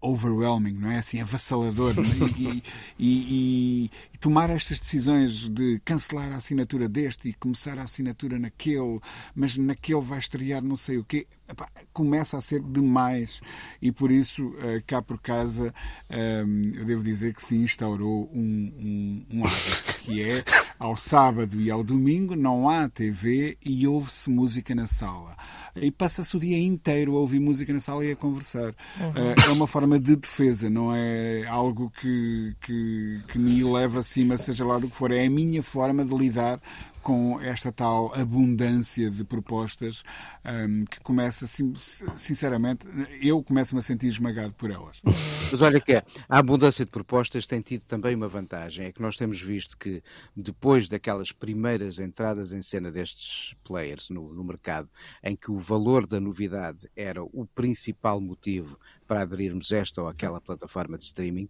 overwhelming, não é? Assim, avassalador. É? E, e, e, e, tomar estas decisões de cancelar a assinatura deste e começar a assinatura naquele, mas naquele vai estrear não sei o quê, epá, começa a ser demais e por isso, uh, cá por casa, uh, eu devo dizer que se instaurou um, um, um hábito que é ao sábado e ao domingo não há TV e ouve-se música na sala. E passa-se o dia inteiro a ouvir música na sala e a conversar. Uhum. Uh, é uma forma de defesa, não é algo que, que, que me leva acima, seja lá do que for. É a minha forma de lidar com esta tal abundância de propostas um, que começa, sinceramente, eu começo-me a sentir esmagado por elas. Mas olha que a abundância de propostas tem tido também uma vantagem, é que nós temos visto que depois daquelas primeiras entradas em cena destes players no, no mercado, em que o valor da novidade era o principal motivo para aderirmos a esta ou aquela plataforma de streaming,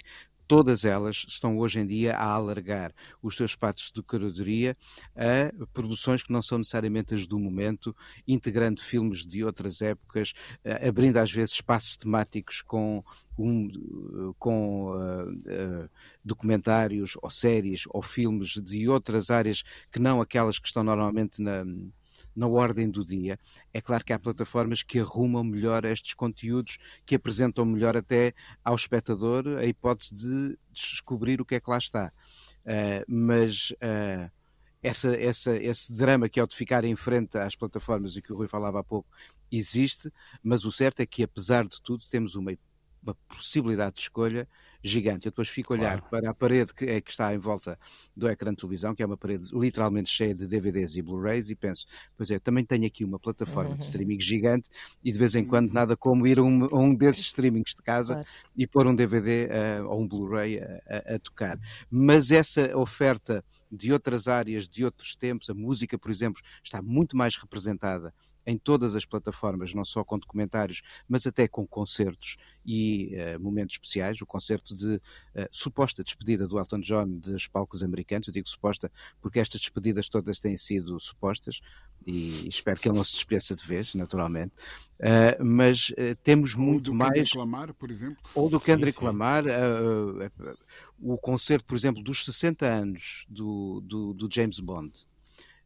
todas elas estão hoje em dia a alargar os seus espaços de curadoria a produções que não são necessariamente as do momento, integrando filmes de outras épocas, eh, abrindo às vezes espaços temáticos com um, com uh, uh, documentários ou séries ou filmes de outras áreas que não aquelas que estão normalmente na, na ordem do dia. É claro que há plataformas que arrumam melhor estes conteúdos, que apresentam melhor até ao espectador a hipótese de descobrir o que é que lá está. Uh, mas uh, essa, essa, esse drama que é o de ficar em frente às plataformas e que o Rui falava há pouco existe, mas o certo é que, apesar de tudo, temos uma, uma possibilidade de escolha gigante. Eu depois fico a olhar claro. para a parede que, é, que está em volta do ecrã de televisão, que é uma parede literalmente cheia de DVDs e Blu-rays, e penso, pois é, também tenho aqui uma plataforma uhum. de streaming gigante e de vez em quando nada como ir a um, a um desses streamings de casa claro. e pôr um DVD uh, ou um Blu-ray a, a, a tocar. Mas essa oferta de outras áreas, de outros tempos, a música, por exemplo, está muito mais representada em todas as plataformas, não só com documentários, mas até com concertos e uh, momentos especiais. O concerto de uh, suposta despedida do Elton John dos palcos americanos, eu digo suposta porque estas despedidas todas têm sido supostas e espero que ele não se despeça de vez, naturalmente. Uh, mas temos ou muito do mais. Kendrick Lamar, por exemplo. Ou do Kendrick Lamar. o concerto, por exemplo, dos 60 anos do, do, do James Bond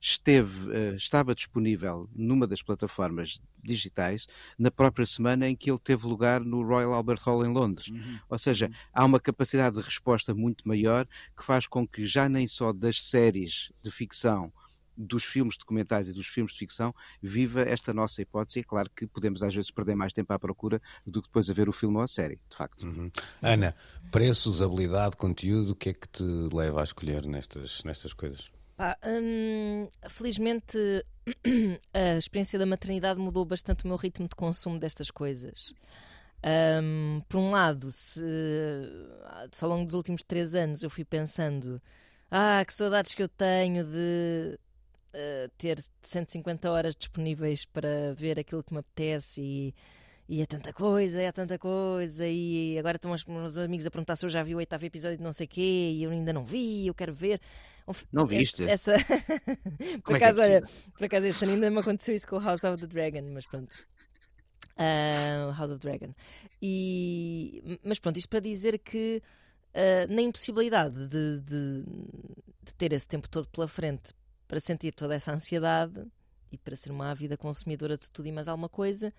esteve, uh, estava disponível numa das plataformas digitais na própria semana em que ele teve lugar no Royal Albert Hall em Londres. Uhum. Ou seja, uhum. há uma capacidade de resposta muito maior que faz com que já nem só das séries de ficção dos filmes documentais e dos filmes de ficção, viva esta nossa hipótese. É claro que podemos às vezes perder mais tempo à procura do que depois a ver o filme ou a série, de facto. Uhum. Ana, preço, usabilidade, conteúdo, o que é que te leva a escolher nestas, nestas coisas? Pá, hum, felizmente a experiência da maternidade mudou bastante o meu ritmo de consumo destas coisas. Um, por um lado, se, ao longo dos últimos três anos eu fui pensando ah, que saudades que eu tenho de uh, ter 150 horas disponíveis para ver aquilo que me apetece e e é tanta coisa, é tanta coisa, e agora estão os meus amigos a perguntar se eu já vi o oitavo episódio de não sei o quê, e eu ainda não vi, eu quero ver. Não viste? Essa... por, é acaso, é olha, por acaso, este ano ainda me aconteceu isso com o House of the Dragon, mas pronto. Uh, House of Dragon. E... Mas pronto, isto para dizer que uh, na impossibilidade de, de, de ter esse tempo todo pela frente para sentir toda essa ansiedade e para ser uma ávida consumidora de tudo e mais alguma coisa,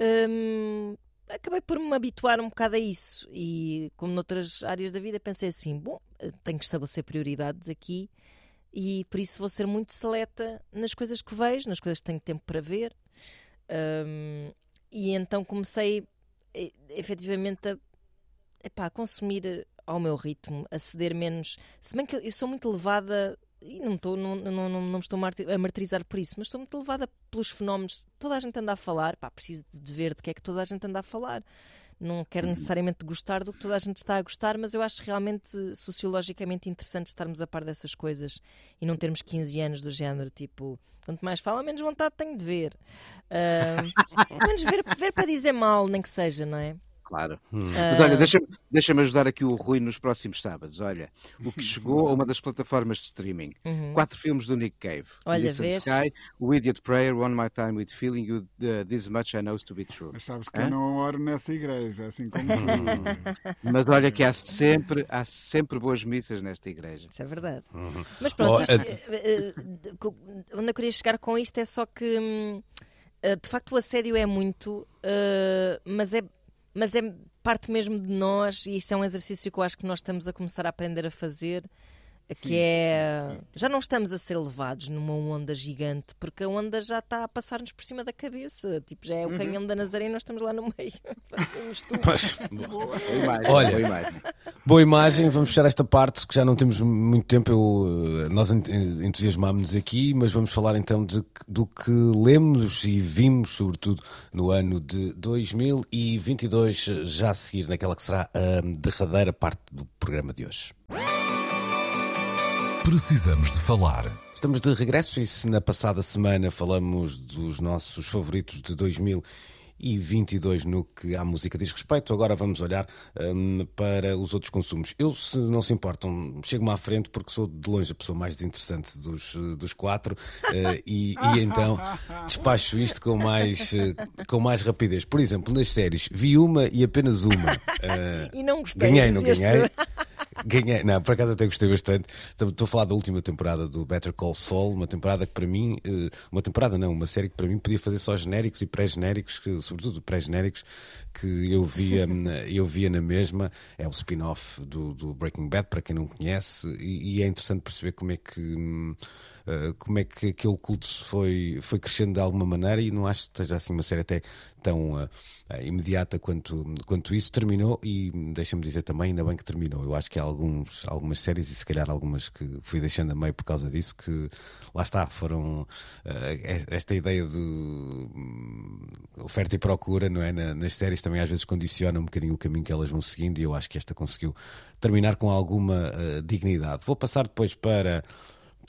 hum, acabei por me habituar um bocado a isso. E como noutras áreas da vida, pensei assim: bom, tenho que estabelecer prioridades aqui e por isso vou ser muito seleta nas coisas que vejo, nas coisas que tenho tempo para ver. Um, e então comecei efetivamente a, epá, a consumir ao meu ritmo, a ceder menos. Se bem que eu sou muito levada e não, estou, não, não, não, não me estou a martirizar por isso, mas estou muito levada pelos fenómenos. Toda a gente anda a falar, pá, preciso de ver de que é que toda a gente anda a falar. Não quero uhum. necessariamente gostar do que toda a gente está a gostar, mas eu acho realmente sociologicamente interessante estarmos a par dessas coisas e não termos 15 anos do género, tipo, quanto mais fala, menos vontade tenho de ver. Uh, menos ver, ver para dizer mal, nem que seja, não é? Claro. Hum. Mas olha, deixa-me deixa ajudar aqui o Rui nos próximos sábados. Olha, o que chegou a uma das plataformas de streaming: uhum. quatro filmes do Nick Cave: olha, Sky, O Idiot Prayer, One My Time with Feeling You, uh, This Much I Know to Be True. Mas sabes que Hã? eu não oro nessa igreja, assim como tu. Mas olha que há sempre, há sempre boas missas nesta igreja. Isso é verdade. Uhum. Mas pronto, oh, isto, uh, uh, onde eu queria chegar com isto é só que. Hum, de facto, o assédio é muito, mas é mas é parte mesmo de nós e isso é um exercício que eu acho que nós estamos a começar a aprender a fazer que sim, é. Sim, sim. Já não estamos a ser levados numa onda gigante, porque a onda já está a passar-nos por cima da cabeça. Tipo, já é o uhum. canhão da Nazaré e nós estamos lá no meio. Mas, boa. Imagem, Olha, boa imagem. boa imagem. Vamos fechar esta parte, que já não temos muito tempo. Eu, eh, nós entusiasmámos-nos aqui, mas vamos falar então de, do que lemos e vimos, sobretudo no ano de 2022, já a seguir naquela que será a derradeira parte do programa de hoje. Precisamos de falar. Estamos de regresso e se na passada semana falamos dos nossos favoritos de 2022 no que à música diz respeito, agora vamos olhar um, para os outros consumos. Eu, se não se importam, chego-me à frente porque sou de longe a pessoa mais desinteressante dos, dos quatro uh, e, e, então despacho isto com mais, uh, com mais rapidez. Por exemplo, nas séries, vi uma e apenas uma. Uh, e não gostei. Ganhei, não ganhei. Ganhei. Não, por acaso até gostei bastante. Estou a falar da última temporada do Better Call Saul, uma temporada que para mim, eh, uma temporada não, uma série que para mim podia fazer só genéricos e pré-genéricos, sobretudo pré-genéricos, que eu via, eu via na mesma. É o spin-off do, do, Breaking Bad, para quem não conhece, e, e é interessante perceber como é que. Uh, como é que aquele culto foi, foi crescendo de alguma maneira e não acho que esteja assim uma série até tão uh, imediata quanto, quanto isso. Terminou e deixa-me dizer também, ainda bem que terminou. Eu acho que há alguns, algumas séries e se calhar algumas que fui deixando a meio por causa disso que lá está, foram uh, esta ideia de um, oferta e procura, não é? Na, nas séries também às vezes condiciona um bocadinho o caminho que elas vão seguindo e eu acho que esta conseguiu terminar com alguma uh, dignidade. Vou passar depois para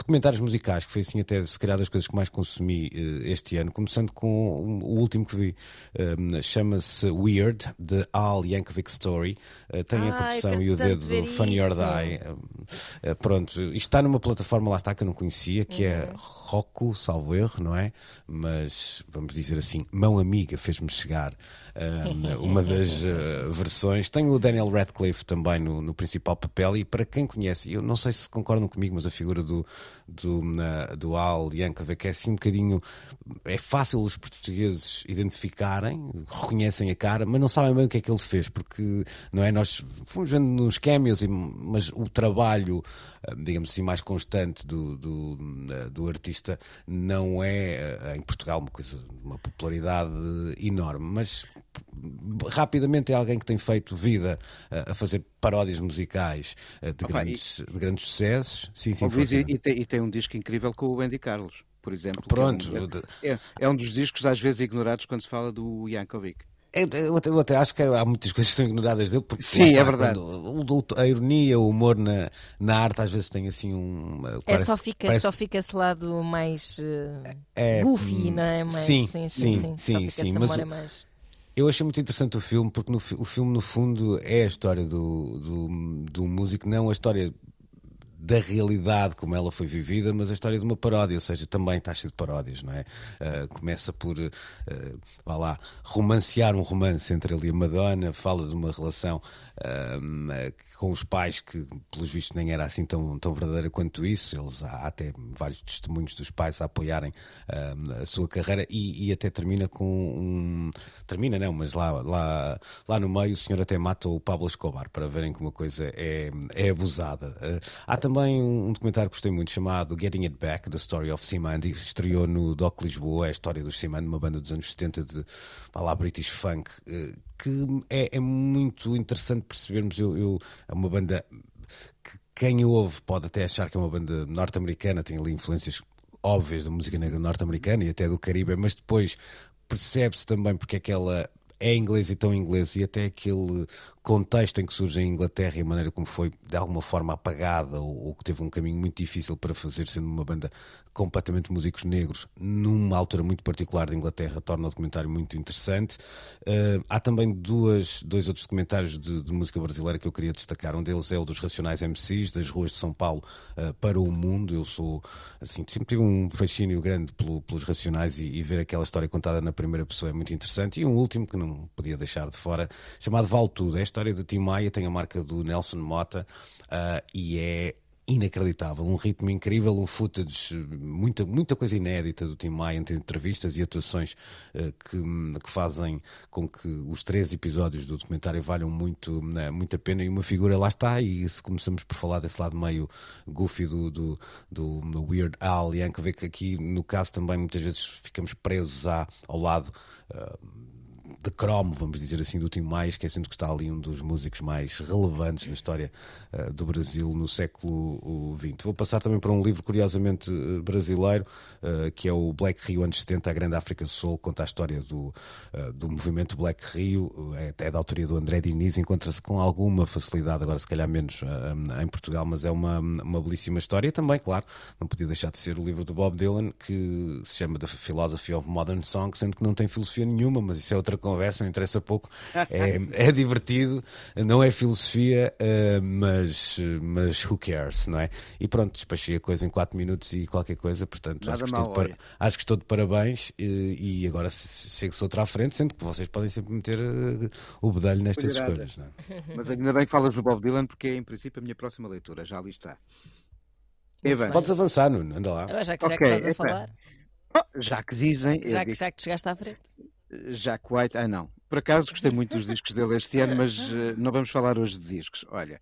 documentários musicais, que foi assim até se calhar das coisas que mais consumi uh, este ano, começando com o último que vi, uh, chama-se Weird, de Al Yankovic Story, uh, tem a produção e o dedo do Funny or Die. pronto, isto está numa plataforma lá está que eu não conhecia, que é uhum. é Roku, salvo erro, não é? Mas vamos dizer assim, mão amiga fez-me chegar uma das versões. Tem o Daniel Radcliffe também no, no principal papel e para quem conhece, eu não sei se concordam comigo, mas a figura do do, uh, do Al Yankovic é assim um bocadinho. É fácil os portugueses identificarem, reconhecem a cara, mas não sabem bem o que é que ele fez, porque não é? Nós fomos vendo nos cameos, mas o trabalho, digamos assim, mais constante do, do, do artista não é em Portugal uma coisa, uma popularidade enorme, mas rapidamente é alguém que tem feito vida uh, a fazer paródias musicais uh, de, grandes, e, de grandes sucessos. Sim, sim, e, e, tem, e, tem, um disco incrível com o Andy Carlos, por exemplo. Pronto. É um, é, é um dos discos às vezes ignorados quando se fala do Yankovic. Eu, eu, até acho que há muitas coisas que são ignoradas dele, porque Sim, está, é verdade. Quando, a ironia, o humor na, na arte às vezes tem assim um. É parece, só fica, parece... só fica esse lado mais uh, é, goofy, não é? Mais, sim, sim, sim. sim, sim, sim mas, mais... Eu achei muito interessante o filme, porque no, o filme, no fundo, é a história do, do, do músico, não a história da realidade como ela foi vivida, mas a história de uma paródia, ou seja, também está cheio de paródias, não é? Uh, começa por, uh, vá lá, romancear um romance entre ele e a Madonna, fala de uma relação com os pais que, pelos vistos, nem era assim tão, tão verdadeira quanto isso. Eles, há até vários testemunhos dos pais a apoiarem a sua carreira e, e, até termina com um. Termina, não, mas lá, lá, lá no meio o senhor até mata o Pablo Escobar para verem como a coisa é, é abusada. há também também um documentário que gostei muito chamado Getting It Back, The Story of Simandi, estreou no Doc Lisboa, é a história dos Simandi, uma banda dos anos 70 de lá, British Funk, eh, que é, é muito interessante percebermos. Eu, eu, é uma banda que quem ouve pode até achar que é uma banda norte-americana, tem ali influências óbvias da música negra norte-americana e até do Caribe, mas depois percebe-se também porque é que ela é inglês e tão inglês e até aquele contexto em que surge a Inglaterra e a maneira como foi de alguma forma apagada ou, ou, que teve um caminho muito difícil para fazer, sendo uma banda completamente músicos negros, numa altura muito particular da Inglaterra, torna o documentário muito interessante. Uh, há também duas, dois outros documentários de, de, música brasileira que eu queria destacar. Um deles é o dos Racionais MCs, das ruas de São Paulo uh, para o mundo. Eu sou, assim, sempre tive um fascínio grande pelo, pelos Racionais e, e, ver aquela história contada na primeira pessoa é muito interessante. E um último que não podia deixar de fora, chamado Vale Tudo. História de Tim Maia, tem a marca do Nelson Mota uh, e é inacreditável, um ritmo incrível, um footage, muita, muita coisa inédita do Tim Maia entre entrevistas e atuações uh, que, que fazem com que os três episódios do documentário valham muito, uh, muito a pena. E uma figura lá está e se começamos por falar desse lado meio goofy do, do, do, do Weird Al Yankovic, aqui no caso também muitas vezes ficamos presos à, ao lado uh, de cromo, vamos dizer assim, do Tim Maia, esquecendo que está ali um dos músicos mais relevantes da história uh, do Brasil no século XX. Vou passar também para um livro curiosamente uh, brasileiro, uh, que é o Black Rio anos 70, a Grande África Sul, conta a história do, do movimento Black Rio, é, é da autoria do André Diniz, encontra-se com alguma facilidade, agora se calhar menos em Portugal, mas é uma, uma belíssima história. E também, claro, não podia deixar de ser o livro de Bob Dylan, que se chama The Philosophy of Modern Song, sendo que não tem filosofia nenhuma, mas isso é outra coisa conversa, não interessa pouco. É, é divertido, não é filosofia, uh, mas, mas who cares, não é? E pronto, despachei a coisa em 4 minutos e qualquer coisa, portanto, acho que, estou de para, acho que estou de parabéns e, e agora chego-se outra à frente, sendo que vocês podem sempre meter uh, o bedelho nestas escolhas. Não é? Mas ainda bem que falas do Bob Dylan, porque é em princípio a minha próxima leitura, já ali está. Eva. Podes avançar, Nuno, anda lá. Já que, já okay, que estás a falar. Oh, já que dizem. Já que, já que chegaste à frente. Jack White, ah não. Por acaso gostei muito dos discos dele este ano, mas uh, não vamos falar hoje de discos. Olha,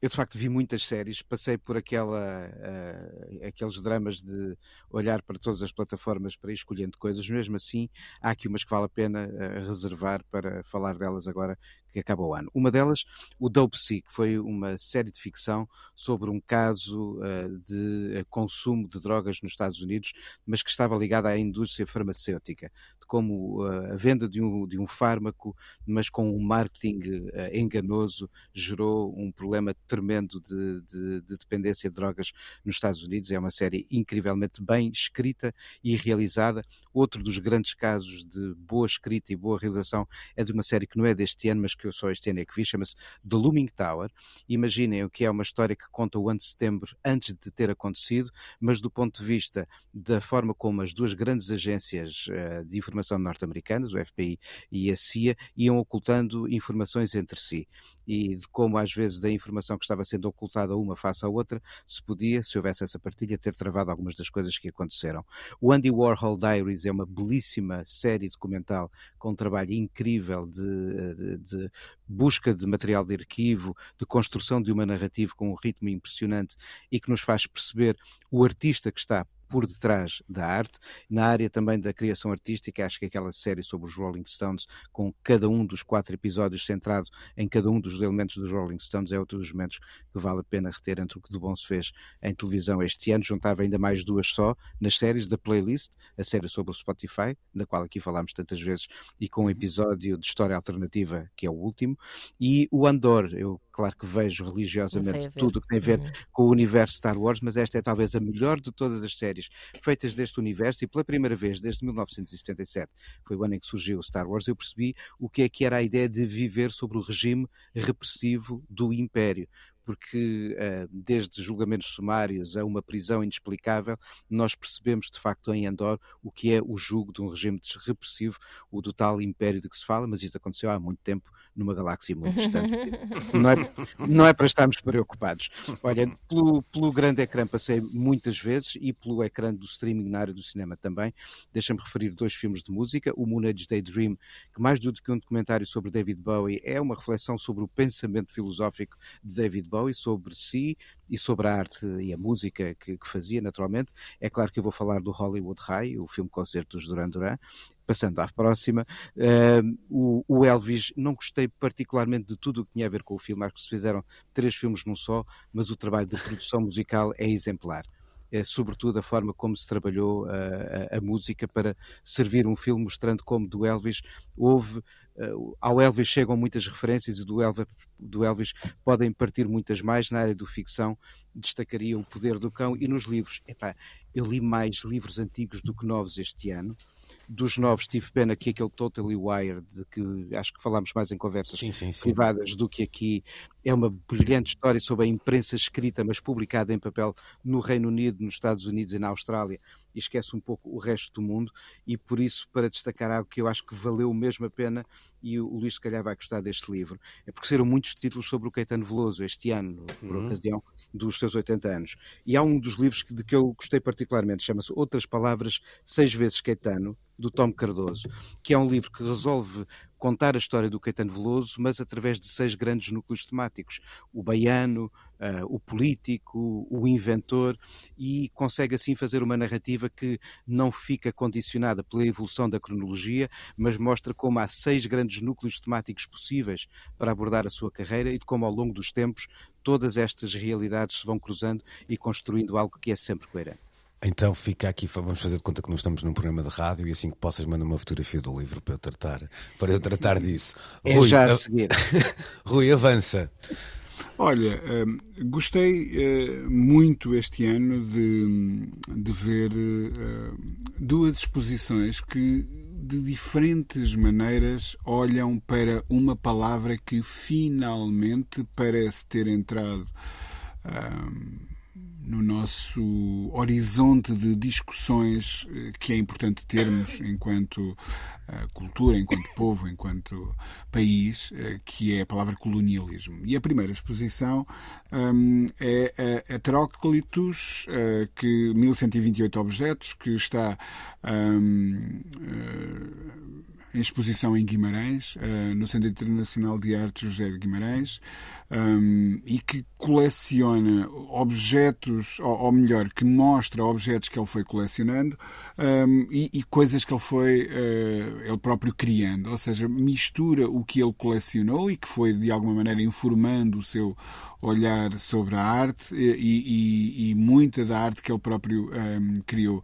eu de facto vi muitas séries, passei por aquela, uh, aqueles dramas de olhar para todas as plataformas para ir escolhendo coisas, mesmo assim há aqui umas que vale a pena uh, reservar para falar delas agora que acaba o ano. Uma delas, o Dope que foi uma série de ficção sobre um caso uh, de consumo de drogas nos Estados Unidos, mas que estava ligada à indústria farmacêutica, de como uh, a venda de um, de um fármaco, mas com um marketing uh, enganoso, gerou um problema tremendo de, de, de dependência de drogas nos Estados Unidos. É uma série incrivelmente bem escrita e realizada. Outro dos grandes casos de boa escrita e boa realização é de uma série que não é deste ano, mas que eu só este ano é que chama-se The Looming Tower. Imaginem o que é uma história que conta o ano de setembro antes de ter acontecido, mas do ponto de vista da forma como as duas grandes agências uh, de informação norte-americanas, o FBI e a CIA, iam ocultando informações entre si e de como às vezes da informação que estava sendo ocultada uma face à outra, se podia, se houvesse essa partilha, ter travado algumas das coisas que aconteceram. O Andy Warhol Diaries é uma belíssima série documental com um trabalho incrível de, de, de busca de material de arquivo, de construção de uma narrativa com um ritmo impressionante e que nos faz perceber o artista que está por detrás da arte. Na área também da criação artística, acho que aquela série sobre os Rolling Stones, com cada um dos quatro episódios centrado em cada um dos elementos dos Rolling Stones, é outro dos momentos que vale a pena reter entre o que de bom se fez em televisão este ano. Juntava ainda mais duas só nas séries da playlist, a série sobre o Spotify, da qual aqui falámos tantas vezes, e com um episódio de história alternativa, que é o último, e o Andor. Eu, claro que vejo religiosamente tudo o que tem a ver uhum. com o universo Star Wars, mas esta é talvez a melhor de todas as séries séries feitas deste universo e pela primeira vez desde 1977, foi o ano em que surgiu Star Wars, eu percebi o que é que era a ideia de viver sobre o regime repressivo do Império. Porque uh, desde julgamentos sumários a uma prisão inexplicável, nós percebemos de facto em Andor o que é o jugo de um regime repressivo, o do tal império de que se fala, mas isso aconteceu há muito tempo numa galáxia muito distante. não, é, não é para estarmos preocupados. Olha, pelo, pelo grande ecrã passei muitas vezes e pelo ecrã do streaming na área do cinema também. Deixa-me referir dois filmes de música. O Moon Age Daydream, que mais do que um documentário sobre David Bowie, é uma reflexão sobre o pensamento filosófico de David Bowie, sobre si e sobre a arte e a música que, que fazia, naturalmente. É claro que eu vou falar do Hollywood High, o filme concerto dos Duran Duran, passando à próxima, uh, o, o, Elvis, não gostei particularmente de tudo o que tinha a ver com o filme, acho que se fizeram três filmes num só, mas o trabalho de produção musical é exemplar. É, sobretudo a forma como se trabalhou uh, a, a, música para servir um filme mostrando como do Elvis houve uh, ao Elvis chegam muitas referências e do Elvis, do Elvis podem partir muitas mais na área do ficção destacaria o poder do cão e nos livros epá, eu li mais livros antigos do que novos este ano dos novos tive pena que aquele Totally Wired, de que acho que falámos mais em conversas sim, sim, sim. privadas do que aqui, é uma brilhante história sobre a imprensa escrita, mas publicada em papel no Reino Unido, nos Estados Unidos e na Austrália, e esquece um pouco o resto do mundo, e por isso, para destacar algo que eu acho que valeu mesmo a pena, e o Luís se calhar vai gostar deste livro, é porque serão muitos títulos sobre o Caetano Veloso este ano, por uhum. ocasião dos seus 80 anos. E há um dos livros de que eu gostei particularmente, chama-se Outras Palavras, Seis Vezes Caetano, do Tom Cardoso, que é um livro que resolve contar a história do Caetano Veloso, mas através de seis grandes núcleos temáticos: o baiano, uh, o político, o inventor, e consegue assim fazer uma narrativa que não fica condicionada pela evolução da cronologia, mas mostra como há seis grandes núcleos temáticos possíveis para abordar a sua carreira e de como ao longo dos tempos todas estas realidades se vão cruzando e construindo algo que é sempre coerente. Então fica aqui, vamos fazer de conta que nós estamos num programa de rádio e assim que possas mandar uma fotografia do livro para eu tratar, para eu tratar disso. É Rui, já a seguir. Rui, avança. Olha, hum, gostei uh, muito este ano de, de ver uh, duas exposições que de diferentes maneiras olham para uma palavra que finalmente parece ter entrado um, no nosso horizonte de discussões eh, que é importante termos enquanto uh, cultura, enquanto povo, enquanto país, uh, que é a palavra colonialismo. E a primeira exposição um, é a Heteróclitos, uh, que 1128 objetos, que está um, em exposição em Guimarães, uh, no Centro Internacional de Arte José de Guimarães, um, e que coleciona objetos, ou, ou, melhor, que mostra objetos que ele foi colecionando um, e, e, coisas que ele foi uh, ele próprio criando, ou seja, mistura o que ele colecionou e que foi de alguma maneira informando o seu olhar sobre a arte e, e, e muita da arte que ele próprio um, criou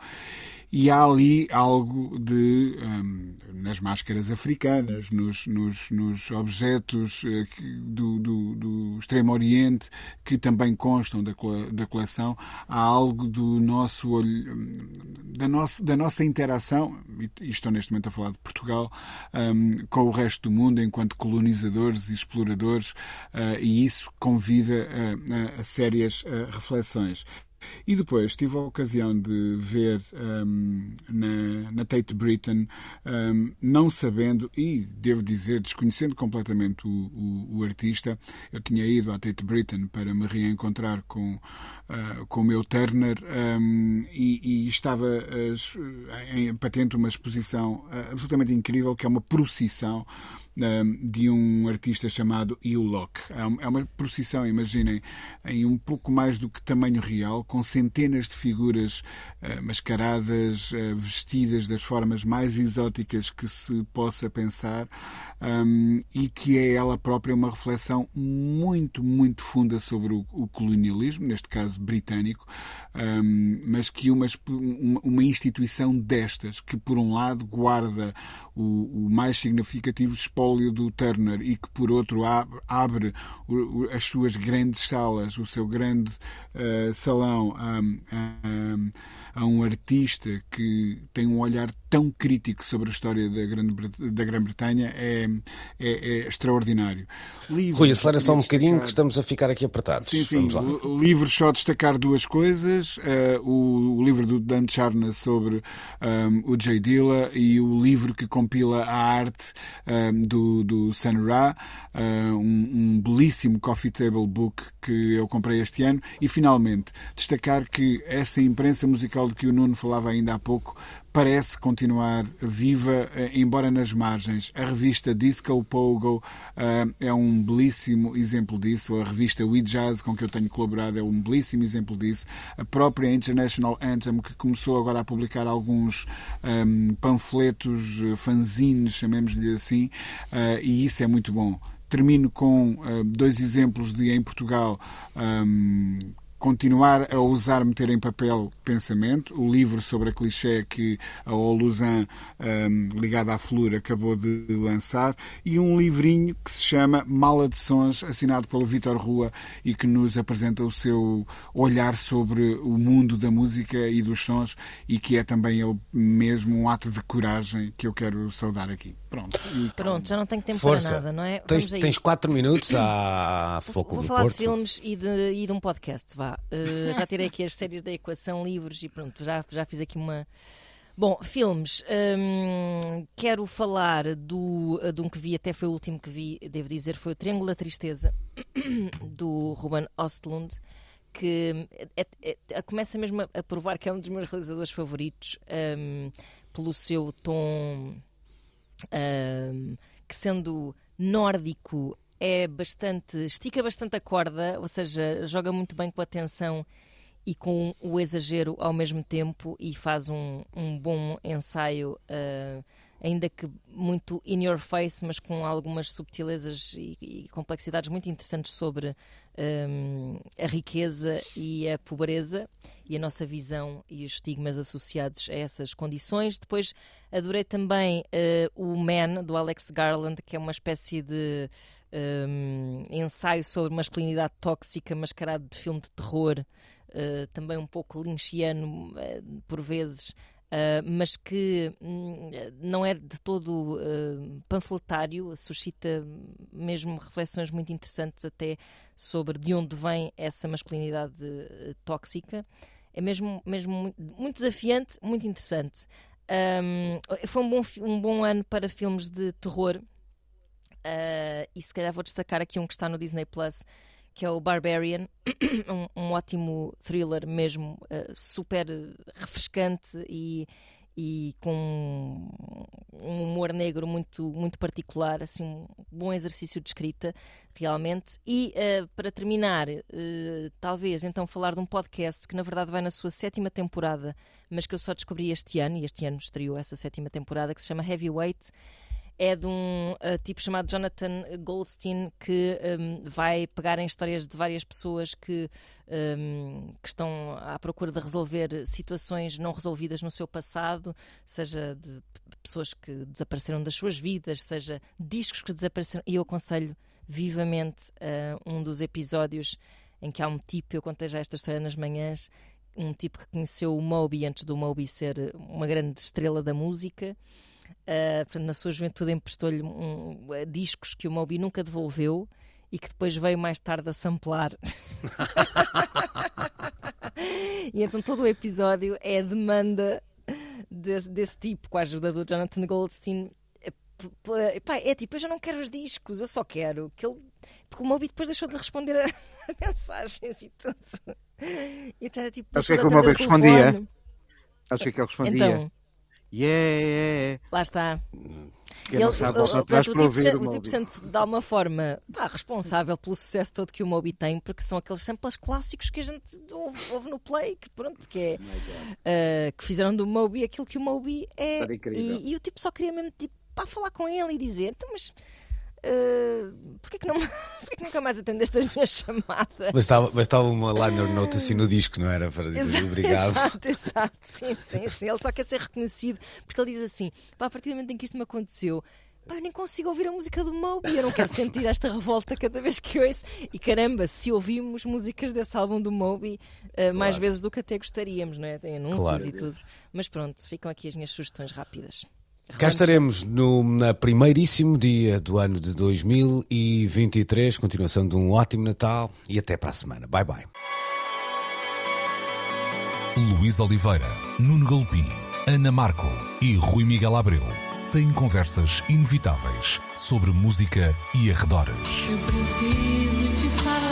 e há ali algo de um, nas máscaras africanas, nos, nos, nos objetos uh, do, do, do, Extremo Oriente que também constam da, da coleção, há algo do nosso olho, da, da nossa interação, e estou neste momento a falar de Portugal, um, com o resto do mundo enquanto colonizadores e exploradores, uh, e isso convida a, a, a sérias uh, reflexões. E depois tive a ocasião de ver um, na, na, Tate Britain, um, não sabendo, e devo dizer, desconhecendo completamente o, o, o, artista, eu tinha ido à Tate Britain para me reencontrar com, uh, com o meu Turner um, e, e, estava em patente uma exposição uh, absolutamente incrível, que é uma procissão de um artista chamado Iulok. É, é uma procissão, imaginem, em um pouco mais do que tamanho real, com centenas de figuras uh, mascaradas, uh, vestidas das formas mais exóticas que se possa pensar, um, e que é ela própria uma reflexão muito, muito funda sobre o, o colonialismo, neste caso britânico, um, mas que uma, uma instituição destas, que por um lado guarda o, o mais significativo espólio do Turner e que, por outro, abre as suas grandes salas, o seu grande uh, salão a, a, a, um artista que tem um olhar tão crítico sobre a história da, da Grã-Bretanha é, é, é, extraordinário. Rui, acelera só um bocadinho que estamos a ficar aqui apertados. Sim, sim. Livros só destacar duas coisas. Uh, o, o, livro do Dan Charna sobre um, o Jay Dilla e o livro que compila a arte um, do, do Sun Ra, uh, um, um belíssimo coffee table book que eu comprei este ano. E, finalmente, destacar que essa imprensa musical de que o Nuno falava ainda há pouco parece continuar viva, eh, embora nas margens. A revista Disco Pogo uh, é um belíssimo exemplo disso. A revista We Jazz, com que eu tenho colaborado, é um belíssimo exemplo disso. A própria International Anthem, que começou agora a publicar alguns um, ehm, panfletos, eh, fanzines, chamemos-lhe assim, uh, e isso é muito bom. Termino com uh, dois exemplos de em Portugal um, ehm, continuar a ousar meter em papel pensamento. O livro sobre a clichê que a Oluzan, um, ligada à Flor, acabou de lançar. E um livrinho que se chama Mala de Sons, assinado pelo Vitor Rua e que nos apresenta o seu olhar sobre o mundo da música e dos sons e que é também ele mesmo um ato de coragem que eu quero saudar aqui. Pronto. Pronto, já não tenho tempo Força. para nada, não é? Tens, tens quatro minutos à Futebol Vou, vou falar de filmes e de, e de um podcast, vá. Uh, já tirei aqui as séries da equação, livros e pronto, já, já fiz aqui uma. Bom, filmes. Um, quero falar do, de um que vi, até foi o último que vi, devo dizer, foi o Triângulo da Tristeza, do Ruben Ostlund, que é, é, é, começa mesmo a, provar que é um dos meus realizadores favoritos, um, pelo seu tom, um, que sendo nórdico é bastante. estica bastante a corda, ou seja, joga muito bem com a tensão e com o exagero ao mesmo tempo e faz um, um bom ensaio, uh, ainda que muito in your face, mas com algumas subtilezas e, e complexidades muito interessantes sobre um, a riqueza e a pobreza e a nossa visão e os estigmas associados a essas condições. Depois adorei também uh, o Man, do Alex Garland, que é uma espécie de um, ensaio sobre masculinidade tóxica mascarado de filme de terror, uh, também um pouco lynchiano uh, por vezes, Uh, mas que hum, não é de todo uh, panfletário, suscita mesmo reflexões muito interessantes até sobre de onde vem essa masculinidade uh, tóxica. É mesmo, mesmo muito, muito desafiante, muito interessante. Um, foi um bom, um bom ano para filmes de terror. e se calhar vou destacar aqui um que está no Disney Plus, que é o Barbarian, um, um ótimo thriller mesmo, uh, super refrescante e, e com um humor negro muito, muito particular, assim, um bom exercício de escrita, realmente. E uh, para terminar, uh, talvez então falar de um podcast que na verdade vai na sua sétima temporada, mas que eu só descobri este ano, e este ano estreou essa sétima temporada, que se chama Heavyweight é de um uh, tipo chamado Jonathan Goldstein que um, vai pegar em histórias de várias pessoas que, um, que estão à procura de resolver situações não resolvidas no seu passado, seja de pessoas que desapareceram das suas vidas, seja discos que desapareceram. E eu aconselho vivamente uh, um dos episódios em que há um tipo, eu contei já esta história nas manhãs, um tipo que conheceu o Moby antes do Moby ser uma grande estrela da música Uh, portanto, na sua juventude emprestou-lhe um, uh, discos que o Moby nunca devolveu e que depois veio mais tarde a samplar. e então todo o episódio é a demanda desse, desse tipo, com a ajuda do Jonathan Goldstein. É, pá, é tipo, eu já não quero os discos, eu só quero que ele. Porque o Moby depois deixou de responder a, a mensagens e tudo. Então era tipo. Acho que é que o Moby respondia. Acho que ele respondia. Então, Yeah! Lá está. Ele, não sabe, o, o, para tipo, ouvir o, o tipo sente de alguma forma pá, responsável pelo sucesso todo que o Moby tem, porque são aqueles samples clássicos que a gente ouve, ouve no play, que pronto, que é uh, que fizeram do Moby aquilo que o Moby é. E, e, o tipo só queria mesmo tipo, pá, falar com ele e dizer, então, mas Uh, porquê, que não, porquê que nunca mais atendeste as minhas chamadas? Bastava, bastava uma liner note assim no disco, não era? Para dizer exato, obrigado. Exato, exato. Sim, sim, sim. Ele só quer ser reconhecido porque ele diz assim: pá, a partir do momento em que isto me aconteceu, pá, eu nem consigo ouvir a música do Moby. Eu não quero sentir esta revolta cada vez que ouço. E caramba, se ouvimos músicas desse álbum do Moby uh, claro. mais vezes do que até gostaríamos, não é? Tem anúncios claro. e tudo. Mas pronto, ficam aqui as minhas sugestões rápidas. Cá estaremos no na primeiríssimo dia do ano de 2023. Continuação de um ótimo Natal e até para a semana. Bye bye. Luís Oliveira, Nuno Galpim, Ana Marco e Rui Miguel Abreu têm conversas inevitáveis sobre música e arredores. Eu preciso te falar.